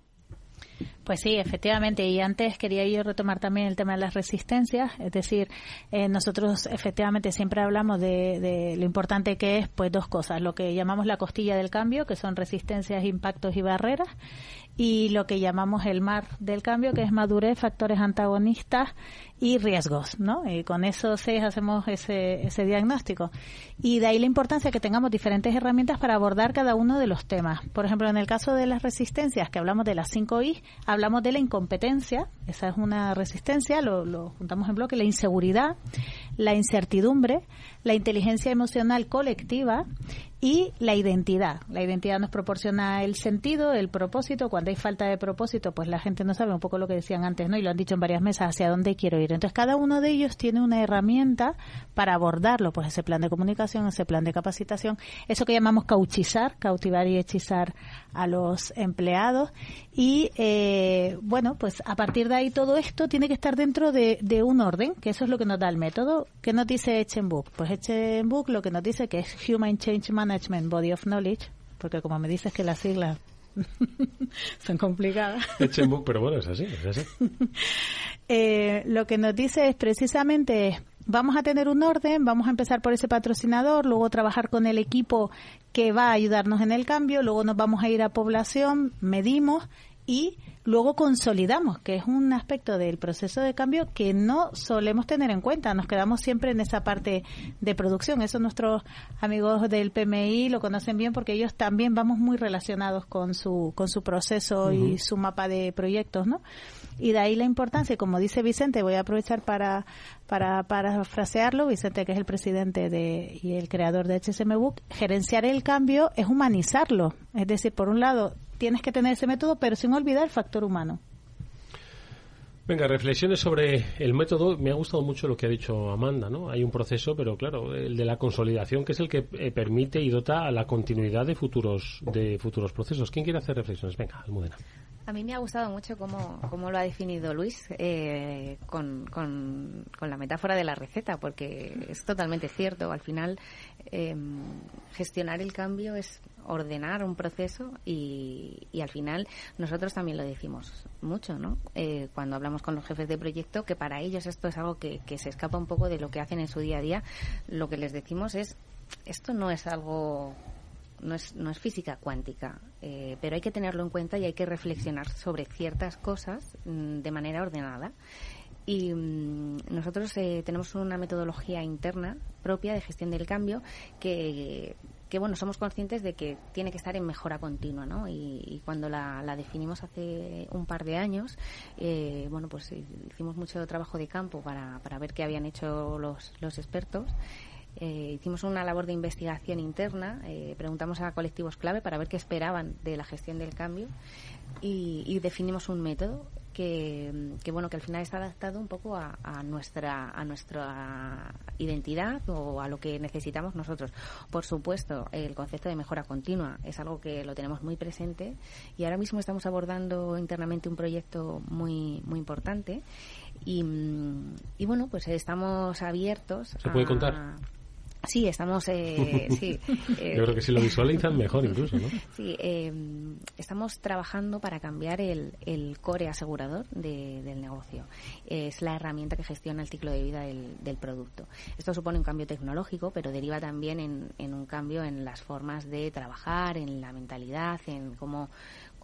Pues sí, efectivamente. Y antes quería yo retomar también el tema de las resistencias. Es decir, eh, nosotros efectivamente siempre hablamos de, de, lo importante que es, pues dos cosas. Lo que llamamos la costilla del cambio, que son resistencias, impactos y barreras. Y lo que llamamos el mar del cambio, que es madurez, factores antagonistas y riesgos, ¿no? Y con eso seis hacemos ese, ese diagnóstico. Y de ahí la importancia que tengamos diferentes herramientas para abordar cada uno de los temas. Por ejemplo, en el caso de las resistencias, que hablamos de las 5 I, hablamos de la incompetencia, esa es una resistencia, lo juntamos en bloque, la inseguridad, la incertidumbre, la inteligencia emocional colectiva y la identidad. La identidad nos proporciona el sentido, el propósito. Cuando hay falta de propósito, pues la gente no sabe un poco lo que decían antes, ¿no? Y lo han dicho en varias mesas, hacia dónde quiero ir. Entonces, cada uno de ellos tiene una herramienta para abordarlo, pues ese plan de comunicación, ese plan de capacitación, eso que llamamos cauchizar, cautivar y hechizar a los empleados. Y, eh, bueno, pues a partir de ahí todo esto tiene que estar dentro de, de un orden, que eso es lo que nos da el método. ¿Qué nos dice Echenbook? Pues Echenbook lo que nos dice que es Human Change Management Body of Knowledge, porque como me dices que las siglas son complicadas. Echenbook, pero bueno, es así, es así. eh, lo que nos dice es precisamente vamos a tener un orden, vamos a empezar por ese patrocinador, luego trabajar con el equipo que va a ayudarnos en el cambio, luego nos vamos a ir a población, medimos y luego consolidamos, que es un aspecto del proceso de cambio que no solemos tener en cuenta. Nos quedamos siempre en esa parte de producción. Eso nuestros amigos del PMI lo conocen bien porque ellos también vamos muy relacionados con su, con su proceso y su mapa de proyectos, ¿no? Y de ahí la importancia, como dice Vicente, voy a aprovechar para, para, para frasearlo, Vicente, que es el presidente de, y el creador de HSM Book, gerenciar el cambio es humanizarlo. Es decir, por un lado, tienes que tener ese método, pero sin olvidar el factor humano. Venga, reflexiones sobre el método. Me ha gustado mucho lo que ha dicho Amanda, ¿no? Hay un proceso, pero claro, el de la consolidación, que es el que eh, permite y dota a la continuidad de futuros de futuros procesos. ¿Quién quiere hacer reflexiones? Venga, Almudena. A mí me ha gustado mucho cómo, cómo lo ha definido Luis eh, con, con, con, la metáfora de la receta, porque es totalmente cierto. Al final, eh, gestionar el cambio es ordenar un proceso y, y, al final nosotros también lo decimos mucho, ¿no? Eh, cuando hablamos con los jefes de proyecto, que para ellos esto es algo que, que se escapa un poco de lo que hacen en su día a día, lo que les decimos es, esto no es algo no es, no es física cuántica, eh, pero hay que tenerlo en cuenta y hay que reflexionar sobre ciertas cosas mm, de manera ordenada. Y mm, nosotros eh, tenemos una metodología interna propia de gestión del cambio que, que, bueno, somos conscientes de que tiene que estar en mejora continua, ¿no? Y, y cuando la, la, definimos hace un par de años, eh, bueno, pues hicimos mucho trabajo de campo para, para ver qué habían hecho los, los expertos eh, hicimos una labor de investigación interna, eh, preguntamos a colectivos clave para ver qué esperaban de la gestión del cambio y, y definimos un método que, que, bueno, que al final está adaptado un poco a, a, nuestra, a nuestra identidad o a lo que necesitamos nosotros. Por supuesto, el concepto de mejora continua es algo que lo tenemos muy presente y ahora mismo estamos abordando internamente un proyecto muy, muy importante y, y bueno, pues estamos abiertos. ¿Se puede contar? Sí, estamos. Eh, sí, eh, Yo creo que si lo visualizan mejor incluso, ¿no? Sí, eh, estamos trabajando para cambiar el, el core asegurador de, del negocio. Es la herramienta que gestiona el ciclo de vida del, del, producto. Esto supone un cambio tecnológico, pero deriva también en, en un cambio en las formas de trabajar, en la mentalidad, en cómo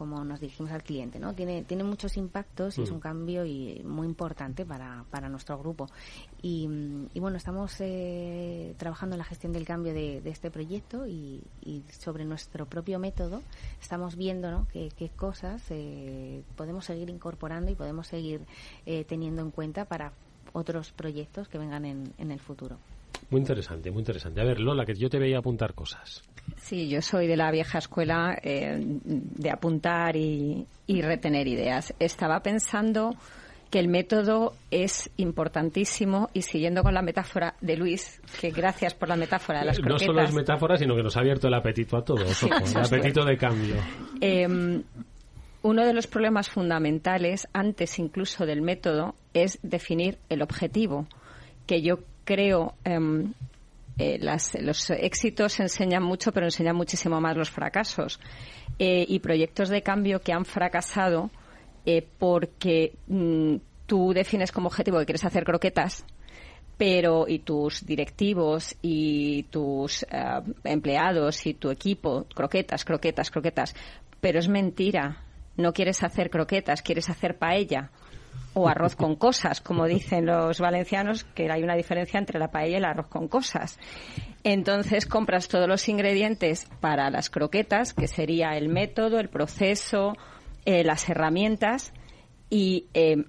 como nos dirigimos al cliente, ¿no? Tiene, tiene muchos impactos y es un cambio y muy importante para, para nuestro grupo. Y, y bueno, estamos eh, trabajando en la gestión del cambio de, de este proyecto y, y, sobre nuestro propio método estamos viendo ¿no? qué, qué cosas eh, podemos seguir incorporando y podemos seguir eh, teniendo en cuenta para otros proyectos que vengan en, en el futuro. Muy interesante, muy interesante. A ver, Lola, que yo te veía apuntar cosas. Sí, yo soy de la vieja escuela eh, de apuntar y, y, retener ideas. Estaba pensando que el método es importantísimo y siguiendo con la metáfora de Luis, que gracias por la metáfora de las croquetas. No solo es metáfora, sino que nos ha abierto el apetito a todos, ojo, el apetito de cambio. Eh, uno de los problemas fundamentales, antes incluso del método, es definir el objetivo, que yo creo eh, eh, las, los éxitos enseñan mucho, pero enseñan muchísimo más los fracasos. Eh, y proyectos de cambio que han fracasado eh, porque mm, tú defines como objetivo que quieres hacer croquetas, pero y tus directivos y tus empleados y tu equipo, croquetas, croquetas, croquetas, pero es mentira. No quieres hacer croquetas, quieres hacer paella o arroz con cosas, como dicen los valencianos, que hay una diferencia entre la paella y el arroz con cosas. Entonces compras todos los ingredientes para las croquetas, que sería el método, el proceso, eh, las herramientas, y eh,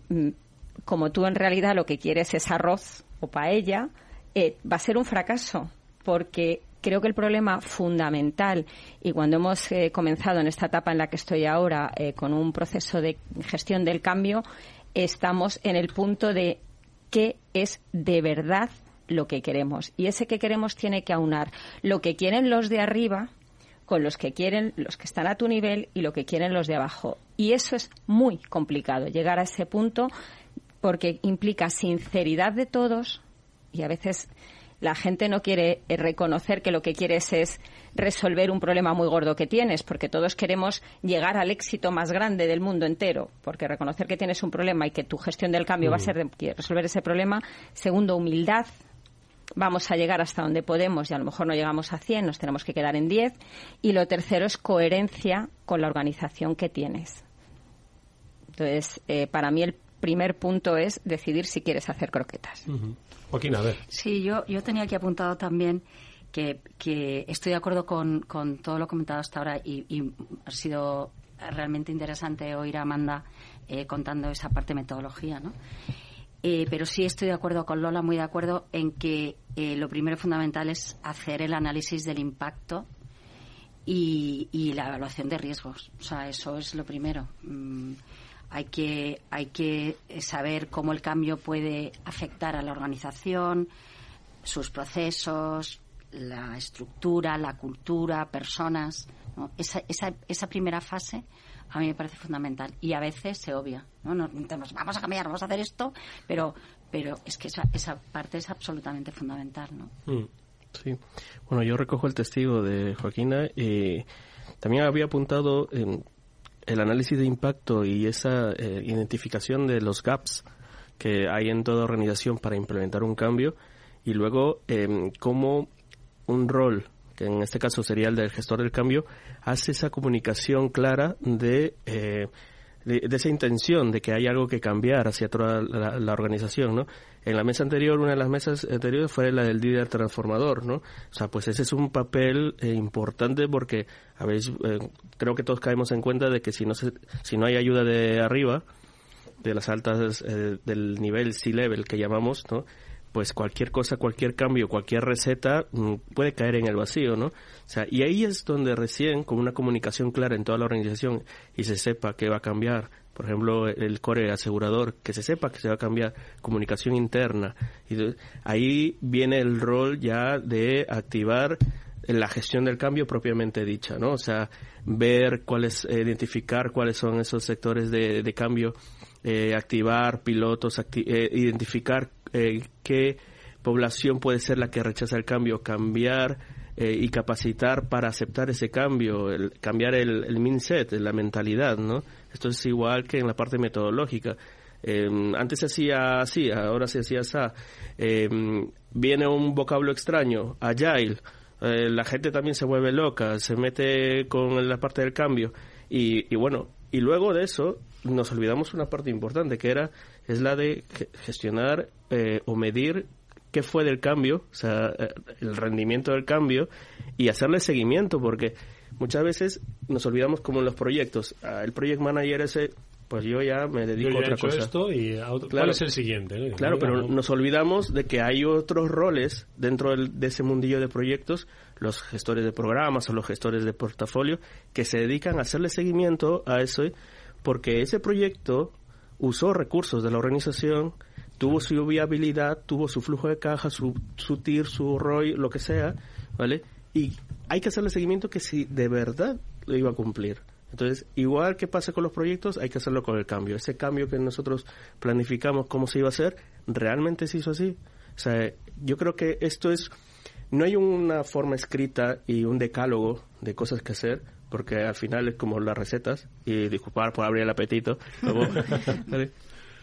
como tú en realidad lo que quieres es arroz o paella, eh, va a ser un fracaso, porque creo que el problema fundamental, y cuando hemos comenzado en esta etapa en la que estoy ahora con un proceso de gestión del cambio, estamos en el punto de qué es de verdad lo que queremos. Y ese que queremos tiene que aunar lo que quieren los de arriba con los que quieren los que están a tu nivel y lo que quieren los de abajo. Y eso es muy complicado, llegar a ese punto porque implica sinceridad de todos y a veces la gente no quiere eh, reconocer que lo que quieres es resolver un problema muy gordo que tienes, porque todos queremos llegar al éxito más grande del mundo entero, porque reconocer que tienes un problema y que tu gestión del cambio va a ser de resolver ese problema. Segundo, humildad. Vamos a llegar hasta donde podemos y a lo mejor no llegamos a 100, nos tenemos que quedar en 10. Y lo tercero es coherencia con la organización que tienes. Entonces, eh, para mí el primer punto es decidir si quieres hacer croquetas. Uh Joaquín, a ver. Sí, yo, yo tenía aquí apuntado también que, que estoy de acuerdo con, con, todo lo comentado hasta ahora y, y, ha sido realmente interesante oír a Amanda eh, contando esa parte de metodología, ¿no? Eh, pero sí estoy de acuerdo con Lola, muy de acuerdo en que eh, lo primero fundamental es hacer el análisis del impacto y, y, la evaluación de riesgos. O sea, eso es lo primero. Mm, hay que, hay que saber cómo el cambio puede afectar a la organización, sus procesos, la estructura, la cultura, personas. ¿no? Esa, esa, esa primera fase a mí me parece fundamental y a veces se obvia. ¿no? Nos, vamos a cambiar, vamos a hacer esto, pero, pero es que esa, esa parte es absolutamente fundamental. ¿no? Mm, sí. Bueno, yo recojo el testigo de Joaquina y también había apuntado el análisis de impacto y esa eh, identificación de los gaps que hay en toda organización para implementar un cambio y luego eh, cómo un rol que en este caso sería el del gestor del cambio hace esa comunicación clara de eh, de, esa intención de que hay algo que cambiar hacia toda la, organización, ¿no? En la mesa anterior, una de las mesas anteriores fue la del líder transformador, ¿no? O sea, pues ese es un papel eh, importante porque, habéis, eh, creo que todos caemos en cuenta de que si no se, si no hay ayuda de arriba, de las altas, eh, del nivel C-level que llamamos, ¿no? Pues cualquier cosa, cualquier cambio, cualquier receta mm, puede caer en el vacío, ¿no? O sea, y ahí es donde recién, con una comunicación clara en toda la organización y se sepa qué va a cambiar, por ejemplo, el core asegurador, que se sepa que se va a cambiar comunicación interna. Y ahí viene el rol ya de activar la gestión del cambio propiamente dicha, ¿no? O sea, ver cuáles, identificar cuáles son esos sectores de, de cambio, eh, activar pilotos, eh, identificar eh, qué población puede ser la que rechaza el cambio, cambiar eh, y capacitar para aceptar ese cambio, el, cambiar el, el mindset, la mentalidad, ¿no? Esto es igual que en la parte metodológica. Eh, antes se hacía así, ahora se hacía así. Eh, viene un vocablo extraño, agile. Eh, la gente también se vuelve loca, se mete con la parte del cambio. Y, y bueno, y luego de eso nos olvidamos una parte importante que era es la de gestionar eh, o medir qué fue del cambio, o sea, eh, el rendimiento del cambio y hacerle seguimiento, porque muchas veces nos olvidamos como en los proyectos, ah, el project manager ese pues yo ya me dedico yo ya a otra he hecho cosa. esto y a otro- Claro. ¿cuál es el siguiente? no? Claro, pero no. nos olvidamos de que hay otros roles dentro del- de ese mundillo de proyectos, los gestores de programas o los gestores de portafolio, que se dedican a hacerle seguimiento a eso, porque ese proyecto usó recursos de la organización, tuvo su viabilidad, tuvo su flujo de caja, su, su TIR, su ROI, lo que sea, ¿vale? Y hay que hacerle seguimiento que si de verdad lo iba a cumplir. Entonces, igual que pasa con los proyectos, hay que hacerlo con el cambio. Ese cambio que nosotros planificamos cómo se iba a hacer, ¿realmente se hizo así? O sea, yo creo que esto es... No hay una forma escrita y un decálogo de cosas que hacer, porque al final es como las recetas, y disculpar por abrir el apetito, luego, ¿vale?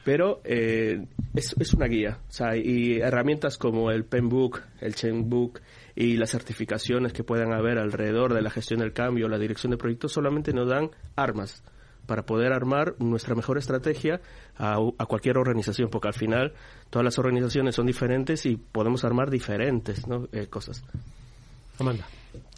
pero eh, es, es una guía. O sea, y herramientas como el Penbook, el Chainbook y las certificaciones que puedan haber alrededor de la gestión del cambio, la dirección de proyectos, solamente nos dan armas para poder armar nuestra mejor estrategia a, a cualquier organización, porque al final todas las organizaciones son diferentes y podemos armar diferentes ¿no? Eh, cosas. Amanda.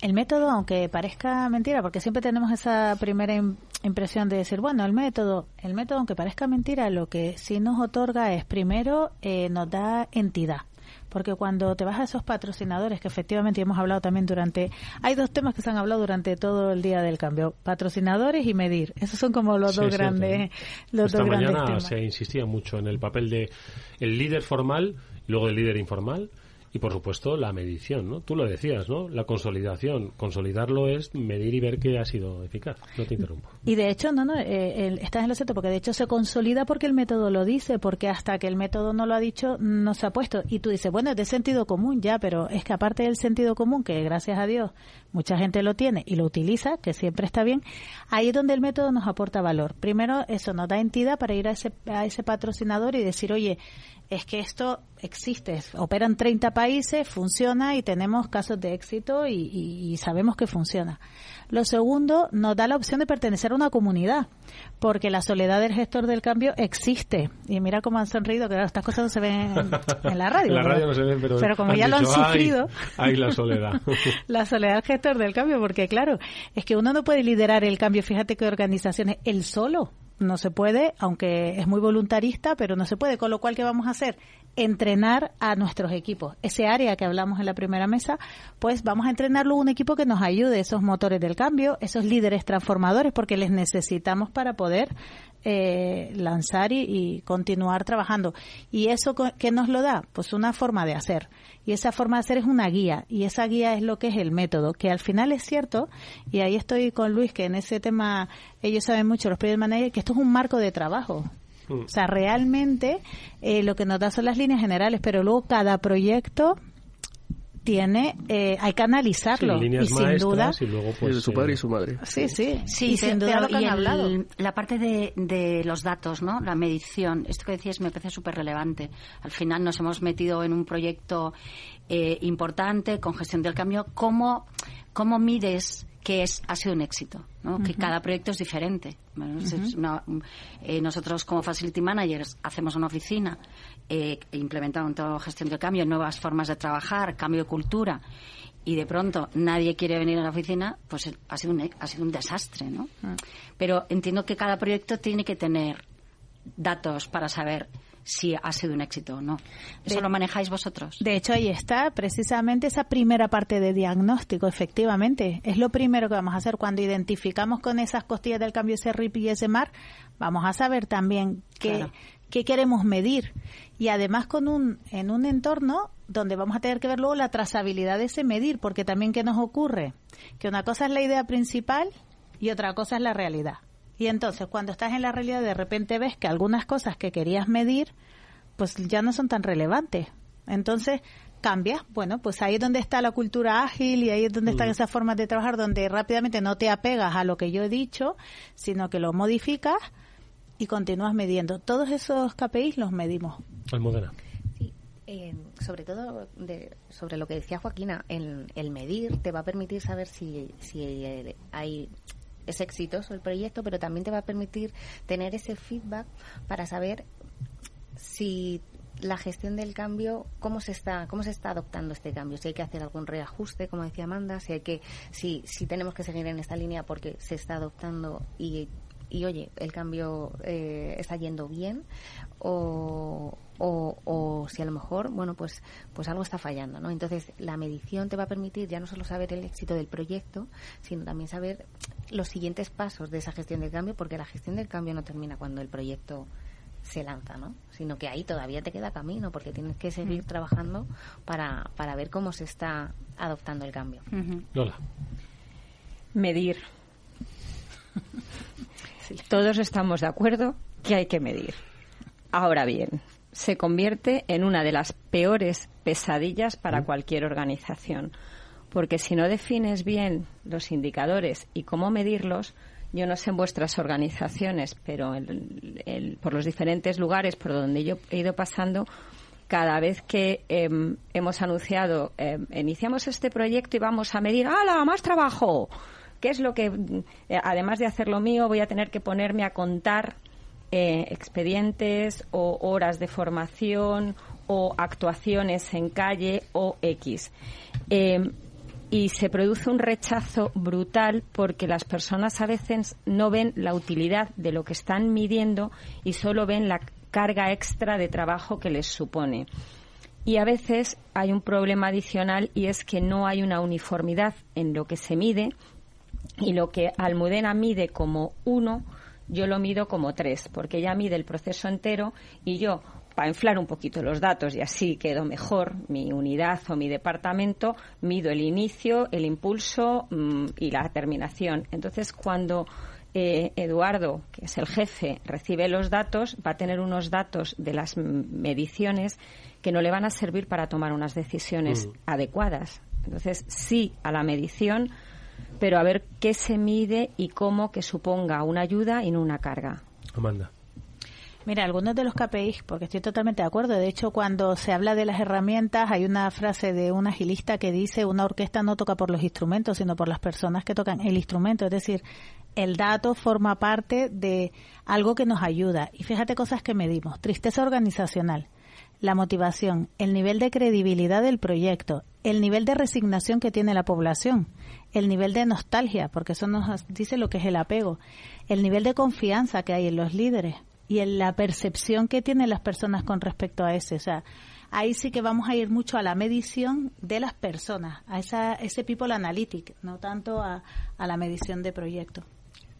El método, aunque parezca mentira, porque siempre tenemos esa primera im- impresión de decir, bueno, el método, el método, aunque parezca mentira, lo que sí nos otorga es, primero, eh, nos da entidad. Porque cuando te vas a esos patrocinadores, que efectivamente hemos hablado también durante, hay dos temas que se han hablado durante todo el día del cambio, patrocinadores y medir. Esos son como los Sí, dos grandes, los Esta dos grandes mañana temas. se insistía mucho en el papel de el líder formal y luego el líder informal y por supuesto la medición, ¿no? Tú lo decías, ¿no? La consolidación. Consolidarlo es medir y ver que ha sido eficaz. No te interrumpo. Y de hecho, no, no, eh, el- estás en lo cierto, porque de hecho se consolida porque el método lo dice, porque hasta que el método no lo ha dicho, no se ha puesto. Y tú dices, bueno, es de sentido común ya, pero es que aparte del sentido común, que gracias a Dios mucha gente lo tiene y lo utiliza, que siempre está bien, ahí es donde el método nos aporta valor. Primero, eso nos da entidad para ir a ese, a ese patrocinador y decir, oye, es que esto existe, operan 30 países, funciona y tenemos casos de éxito y, y- y sabemos que funciona. Lo segundo, nos da la opción de pertenecer a una comunidad, porque la soledad del gestor del cambio existe. Y mira cómo han sonreído, que estas cosas no se ven en, en la radio. En la radio no se ven, pero, como han ya lo han dicho, "Ay, sufrido, Ay, la soledad. la soledad del gestor del cambio, porque claro, es que uno no puede liderar el cambio, fíjate que organizaciones, él solo. No se puede, aunque es muy voluntarista, pero no se puede. Con lo cual, ¿qué vamos a hacer? Entrenar a nuestros equipos. Ese área que hablamos en la primera mesa, pues vamos a entrenarlo un equipo que nos ayude, esos motores del cambio, esos líderes transformadores, porque les necesitamos para poder eh, lanzar y, y continuar trabajando. ¿Y eso qué nos lo da? Pues una forma de hacer. Y esa forma de hacer es una guía. Y esa guía es lo que es el método, que al final es cierto, y ahí estoy con Luis, que en ese tema ellos saben mucho, los project managers, que esto es un marco de trabajo. O sea, realmente eh, lo que nos da son las líneas generales, pero luego cada proyecto tiene, eh, hay que analizarlo. Sí, y sin duda, y luego pues de su padre y su madre. Sí, sí. Sí, y sin duda lo que han el- hablado. La parte de, de los datos, ¿no? La medición. Esto que decías me parece súper relevante. Al final nos hemos metido en un proyecto eh, importante con gestión del cambio. ¿Cómo, cómo mides que es, ha sido un éxito? ¿no? Que cada proyecto es diferente. Bueno, es una- eh, nosotros como facility managers hacemos una oficina eh, implementando gestión del cambio, nuevas formas de trabajar, cambio de cultura y de pronto nadie quiere venir a la oficina, pues ha sido un, e- ha sido un desastre, ¿no? Pero entiendo que cada proyecto tiene que tener datos para saber si ha sido un éxito o no. ¿Eso lo manejáis vosotros? De hecho, ahí está precisamente esa primera parte de diagnóstico, efectivamente. Es lo primero que vamos a hacer cuando identificamos con esas costillas del cambio ese RIP y ese MAR. Vamos a saber también qué, qué queremos medir. Y además con un, en un entorno donde vamos a tener que ver luego la trazabilidad de ese medir, porque también ¿qué nos ocurre? Que una cosa es la idea principal y otra cosa es la realidad. Y entonces, cuando estás en la realidad, de repente ves que algunas cosas que querías medir, pues ya no son tan relevantes. Entonces, cambias. Bueno, pues ahí es donde está la cultura ágil y ahí es donde están mm. esas formas de trabajar, donde rápidamente no te apegas a lo que yo he dicho, sino que lo modificas y continúas midiendo. Todos esos KPIs los medimos. Almudena. Sí, eh, sobre todo de, sobre lo que decía Joaquina, el, el medir te va a permitir saber si, si hay es exitoso el proyecto, pero también te va a permitir tener ese feedback para saber si la gestión del cambio, cómo se está, cómo se está adoptando este cambio, si hay que hacer algún reajuste, como decía Amanda, si hay que, si, si tenemos que seguir en esta línea porque se está adoptando y y oye, el cambio eh, está yendo bien o, o, si a lo mejor, bueno, pues, pues algo está fallando, ¿no? Entonces, la medición te va a permitir ya no solo saber el éxito del proyecto, sino también saber los siguientes pasos de esa gestión del cambio, porque la gestión del cambio no termina cuando el proyecto se lanza, ¿no? Sino que ahí todavía te queda camino, porque tienes que seguir trabajando para, para ver cómo se está adoptando el cambio. Lola. Medir. Todos estamos de acuerdo que hay que medir. Ahora bien, se convierte en una de las peores pesadillas para mm. cualquier organización, porque si no defines bien los indicadores y cómo medirlos, yo no sé en vuestras organizaciones, pero por los diferentes lugares por donde yo he ido pasando, cada vez que em, hemos anunciado, em, iniciamos este proyecto y vamos a medir, ¡hala, más trabajo! ¿Qué es lo que, eh, además de hacer lo mío, voy a tener que ponerme a contar eh, expedientes o horas de formación o actuaciones en calle o X? Eh, y se produce un rechazo brutal porque las personas a veces no ven la utilidad de lo que están midiendo y solo ven la carga extra de trabajo que les supone. Y a veces hay un problema adicional y es que no hay una uniformidad en lo que se mide y lo que Almudena mide como uno, yo lo mido como tres, porque ella mide el proceso entero y yo, para inflar un poquito los datos y así quedo mejor, mi unidad o mi departamento, mido el inicio, el impulso mm, y la terminación. Entonces, cuando eh, Eduardo, que es el jefe, recibe los datos, va a tener unos datos de las mediciones que no le van a servir para tomar unas decisiones mm. adecuadas. Entonces, sí a la medición, pero a ver qué se mide y cómo que suponga una ayuda y no una carga. Amanda. Mira, algunos de los KPIs, porque estoy totalmente de acuerdo. De hecho, cuando se habla de las herramientas, hay una frase de un agilista que dice, una orquesta no toca por los instrumentos, sino por las personas que tocan el instrumento. Es decir, el dato forma parte de algo que nos ayuda. Y fíjate cosas que medimos. Tristeza organizacional, la motivación, el nivel de credibilidad del proyecto, el nivel de resignación que tiene la población, el nivel de nostalgia, porque eso nos dice lo que es el apego, el nivel de confianza que hay en los líderes y en la percepción que tienen las personas con respecto a ese. O sea, ahí sí que vamos a ir mucho a la medición de las personas, a esa, ese people analytic, no tanto a, a la medición de proyecto.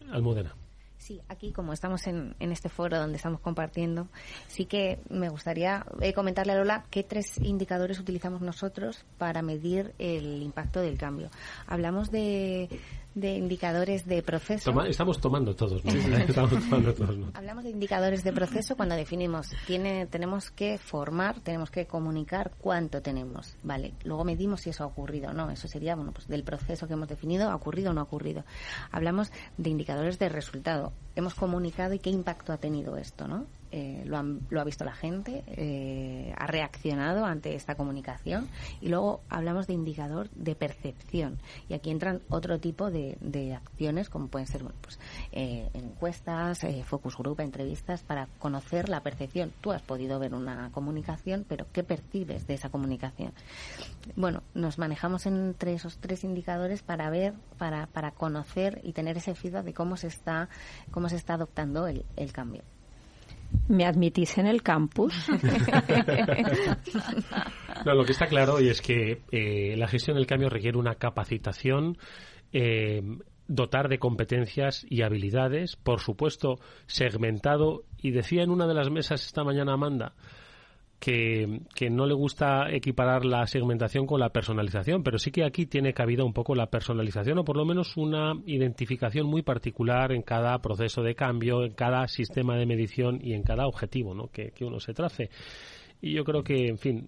Almudena. Sí, aquí como estamos en, en, este foro donde estamos compartiendo, sí que me gustaría eh, comentarle a Lola qué tres indicadores utilizamos nosotros para medir el impacto del cambio. Hablamos de, de indicadores de proceso. estamos tomando todos, estamos tomando todos Hablamos de indicadores de proceso cuando definimos, tiene, tenemos que formar, tenemos que comunicar cuánto tenemos, ¿vale? Luego medimos si eso ha ocurrido o no, eso sería, bueno, pues del proceso que hemos definido, ha ocurrido o no ha ocurrido. Hablamos de indicadores de resultado, hemos comunicado y qué impacto ha tenido esto, ¿no? Eh, lo, lo, ha visto la gente, eh, ha reaccionado ante esta comunicación y luego hablamos de indicador de percepción y aquí entran otro tipo de, acciones como pueden ser pues, eh, encuestas, focus group, entrevistas para conocer la percepción. Tú has podido ver una comunicación, pero ¿qué percibes de esa comunicación? Bueno, nos manejamos entre esos tres indicadores para ver, para, para conocer y tener ese feedback de cómo se está, cómo se está adoptando el, el cambio. ¿Me admitís en el campus? no, lo que está claro y es que eh, la gestión del cambio requiere una capacitación. Eh, dotar de competencias y habilidades, por supuesto, segmentado. Y decía en una de las mesas esta mañana Amanda que, que, no le gusta equiparar la segmentación con la personalización, pero sí que aquí tiene cabida un poco la personalización o por lo menos una identificación muy particular en cada proceso de cambio, en cada sistema de medición y en cada objetivo ¿no? que, que uno se trace. Y yo creo que, en fin,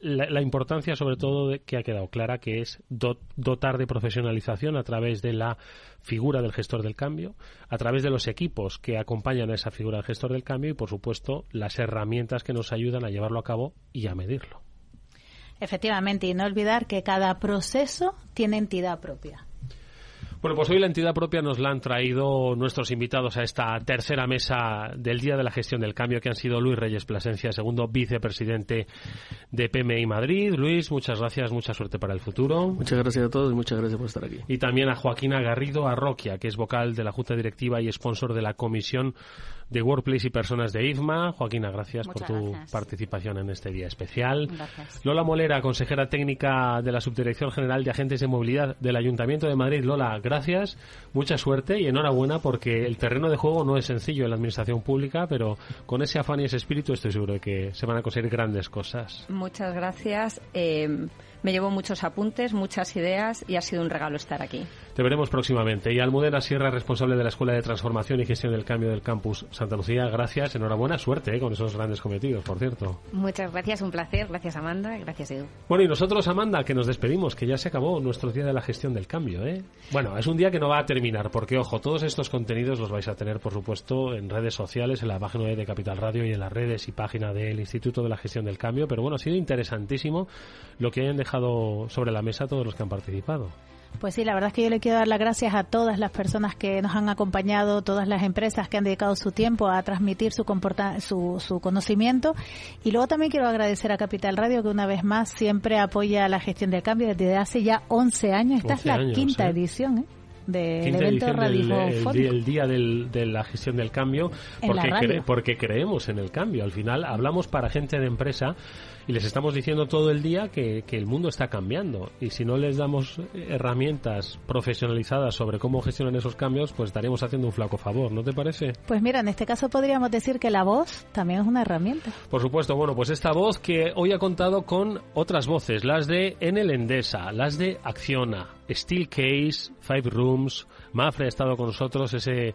la, importancia sobre todo de, que ha quedado clara, que es dotar de profesionalización a través de la figura del gestor del cambio, a través de los equipos que acompañan a esa figura del gestor del cambio y, por supuesto, las herramientas que nos ayudan a llevarlo a cabo y a medirlo. Efectivamente, y no olvidar que cada proceso tiene entidad propia. Bueno, pues hoy la entidad propia nos la han traído nuestros invitados a esta tercera mesa del Día de la Gestión del Cambio, que han sido Luis Reyes Plasencia, segundo vicepresidente de PMI Madrid. Luis, muchas gracias, mucha suerte para el futuro. Muchas gracias a todos y muchas gracias por estar aquí. Y también a Joaquina Garrido Arroquia, que es vocal de la Junta Directiva y sponsor de la Comisión de Workplace y Personas de IFMA. Joaquina, gracias por tu participación en este día especial. Lola Molera, consejera técnica de la Subdirección General de Agentes de Movilidad del Ayuntamiento de Madrid. Lola, gracias, mucha suerte y enhorabuena porque el terreno de juego no es sencillo en la administración pública, pero con ese afán y ese espíritu estoy seguro de que se van a conseguir grandes cosas. Muchas gracias. Eh, me llevo muchos apuntes, muchas ideas y ha sido un regalo estar aquí. Te veremos próximamente. Y Almudena Sierra, responsable de la Escuela de Transformación y Gestión del Cambio del Campus Santa Lucía, gracias, enhorabuena, suerte eh, con esos grandes cometidos, por cierto. Muchas gracias, un placer. Gracias, Amanda. Gracias, Edu. Bueno, y nosotros, Amanda, que nos despedimos, que ya se acabó nuestro día de la gestión del cambio. ¿eh? Bueno, es un día que no va a terminar, porque, ojo, todos estos contenidos los vais a tener, por supuesto, en redes sociales, en la página de Capital Radio y en las redes y página del Instituto de la Gestión del Cambio. Pero bueno, ha sido interesantísimo lo que hayan dejado sobre la mesa todos los que han participado. Pues sí, la verdad es que yo le quiero dar las gracias a todas las personas que nos han acompañado, todas las empresas que han dedicado su tiempo a transmitir su, su, su conocimiento. Y luego también quiero agradecer a Capital Radio que una vez más siempre apoya la gestión del cambio desde hace ya 11 años. Esta es la quinta ¿eh? edición. ¿eh? del evento radiofónico. El, el, día del, de la gestión del cambio, porque, porque creemos en el cambio. Al final hablamos para gente de empresa y les estamos diciendo todo el día que, que, el mundo está cambiando y si no les damos herramientas profesionalizadas sobre cómo gestionan esos cambios, pues estaríamos haciendo un flaco favor, ¿no te parece? Pues mira, en este caso podríamos decir que la voz también es una herramienta. Por supuesto, bueno, pues esta voz que hoy ha contado con otras voces, las de Enel Endesa, las de Acciona, Steel Case, Five Rooms, Mafre ha estado con nosotros, ese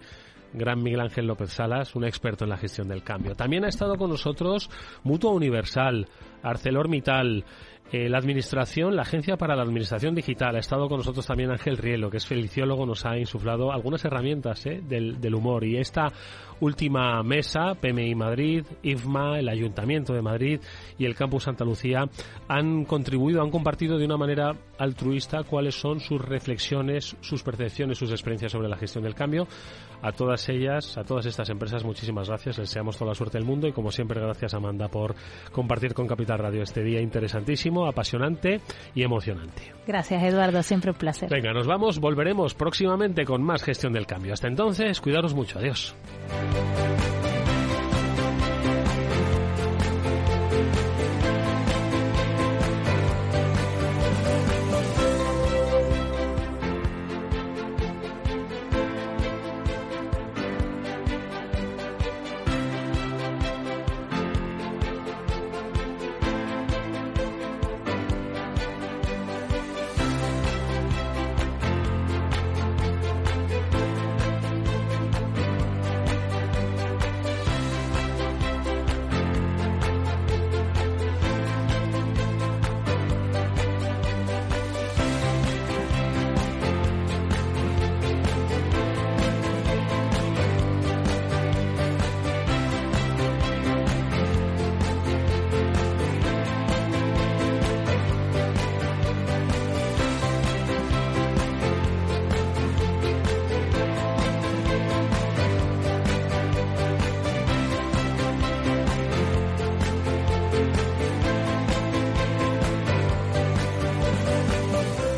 gran Miguel Ángel López Salas, un experto en la gestión del cambio. También ha estado con nosotros Mutua Universal, ArcelorMittal, eh, la administración, la Agencia para la Administración Digital. Ha estado con nosotros también Ángel Rielo, que es feliciólogo, nos ha insuflado algunas herramientas eh, del, del, humor. Y esta última mesa, PMI Madrid, IFMA, el Ayuntamiento de Madrid y el Campus Santa Lucía, han contribuido, han compartido de una manera altruista cuáles son sus reflexiones, sus percepciones, sus experiencias sobre la gestión del cambio. A todas ellas, a todas estas empresas, muchísimas gracias. Les deseamos toda la suerte del mundo y, como siempre, gracias, Amanda, por compartir con Capital Radio este día interesantísimo, apasionante y emocionante. Gracias, Eduardo. Siempre un placer. Venga, nos vamos. Volveremos próximamente con más gestión del cambio. Hasta entonces, cuidaros mucho. Adiós.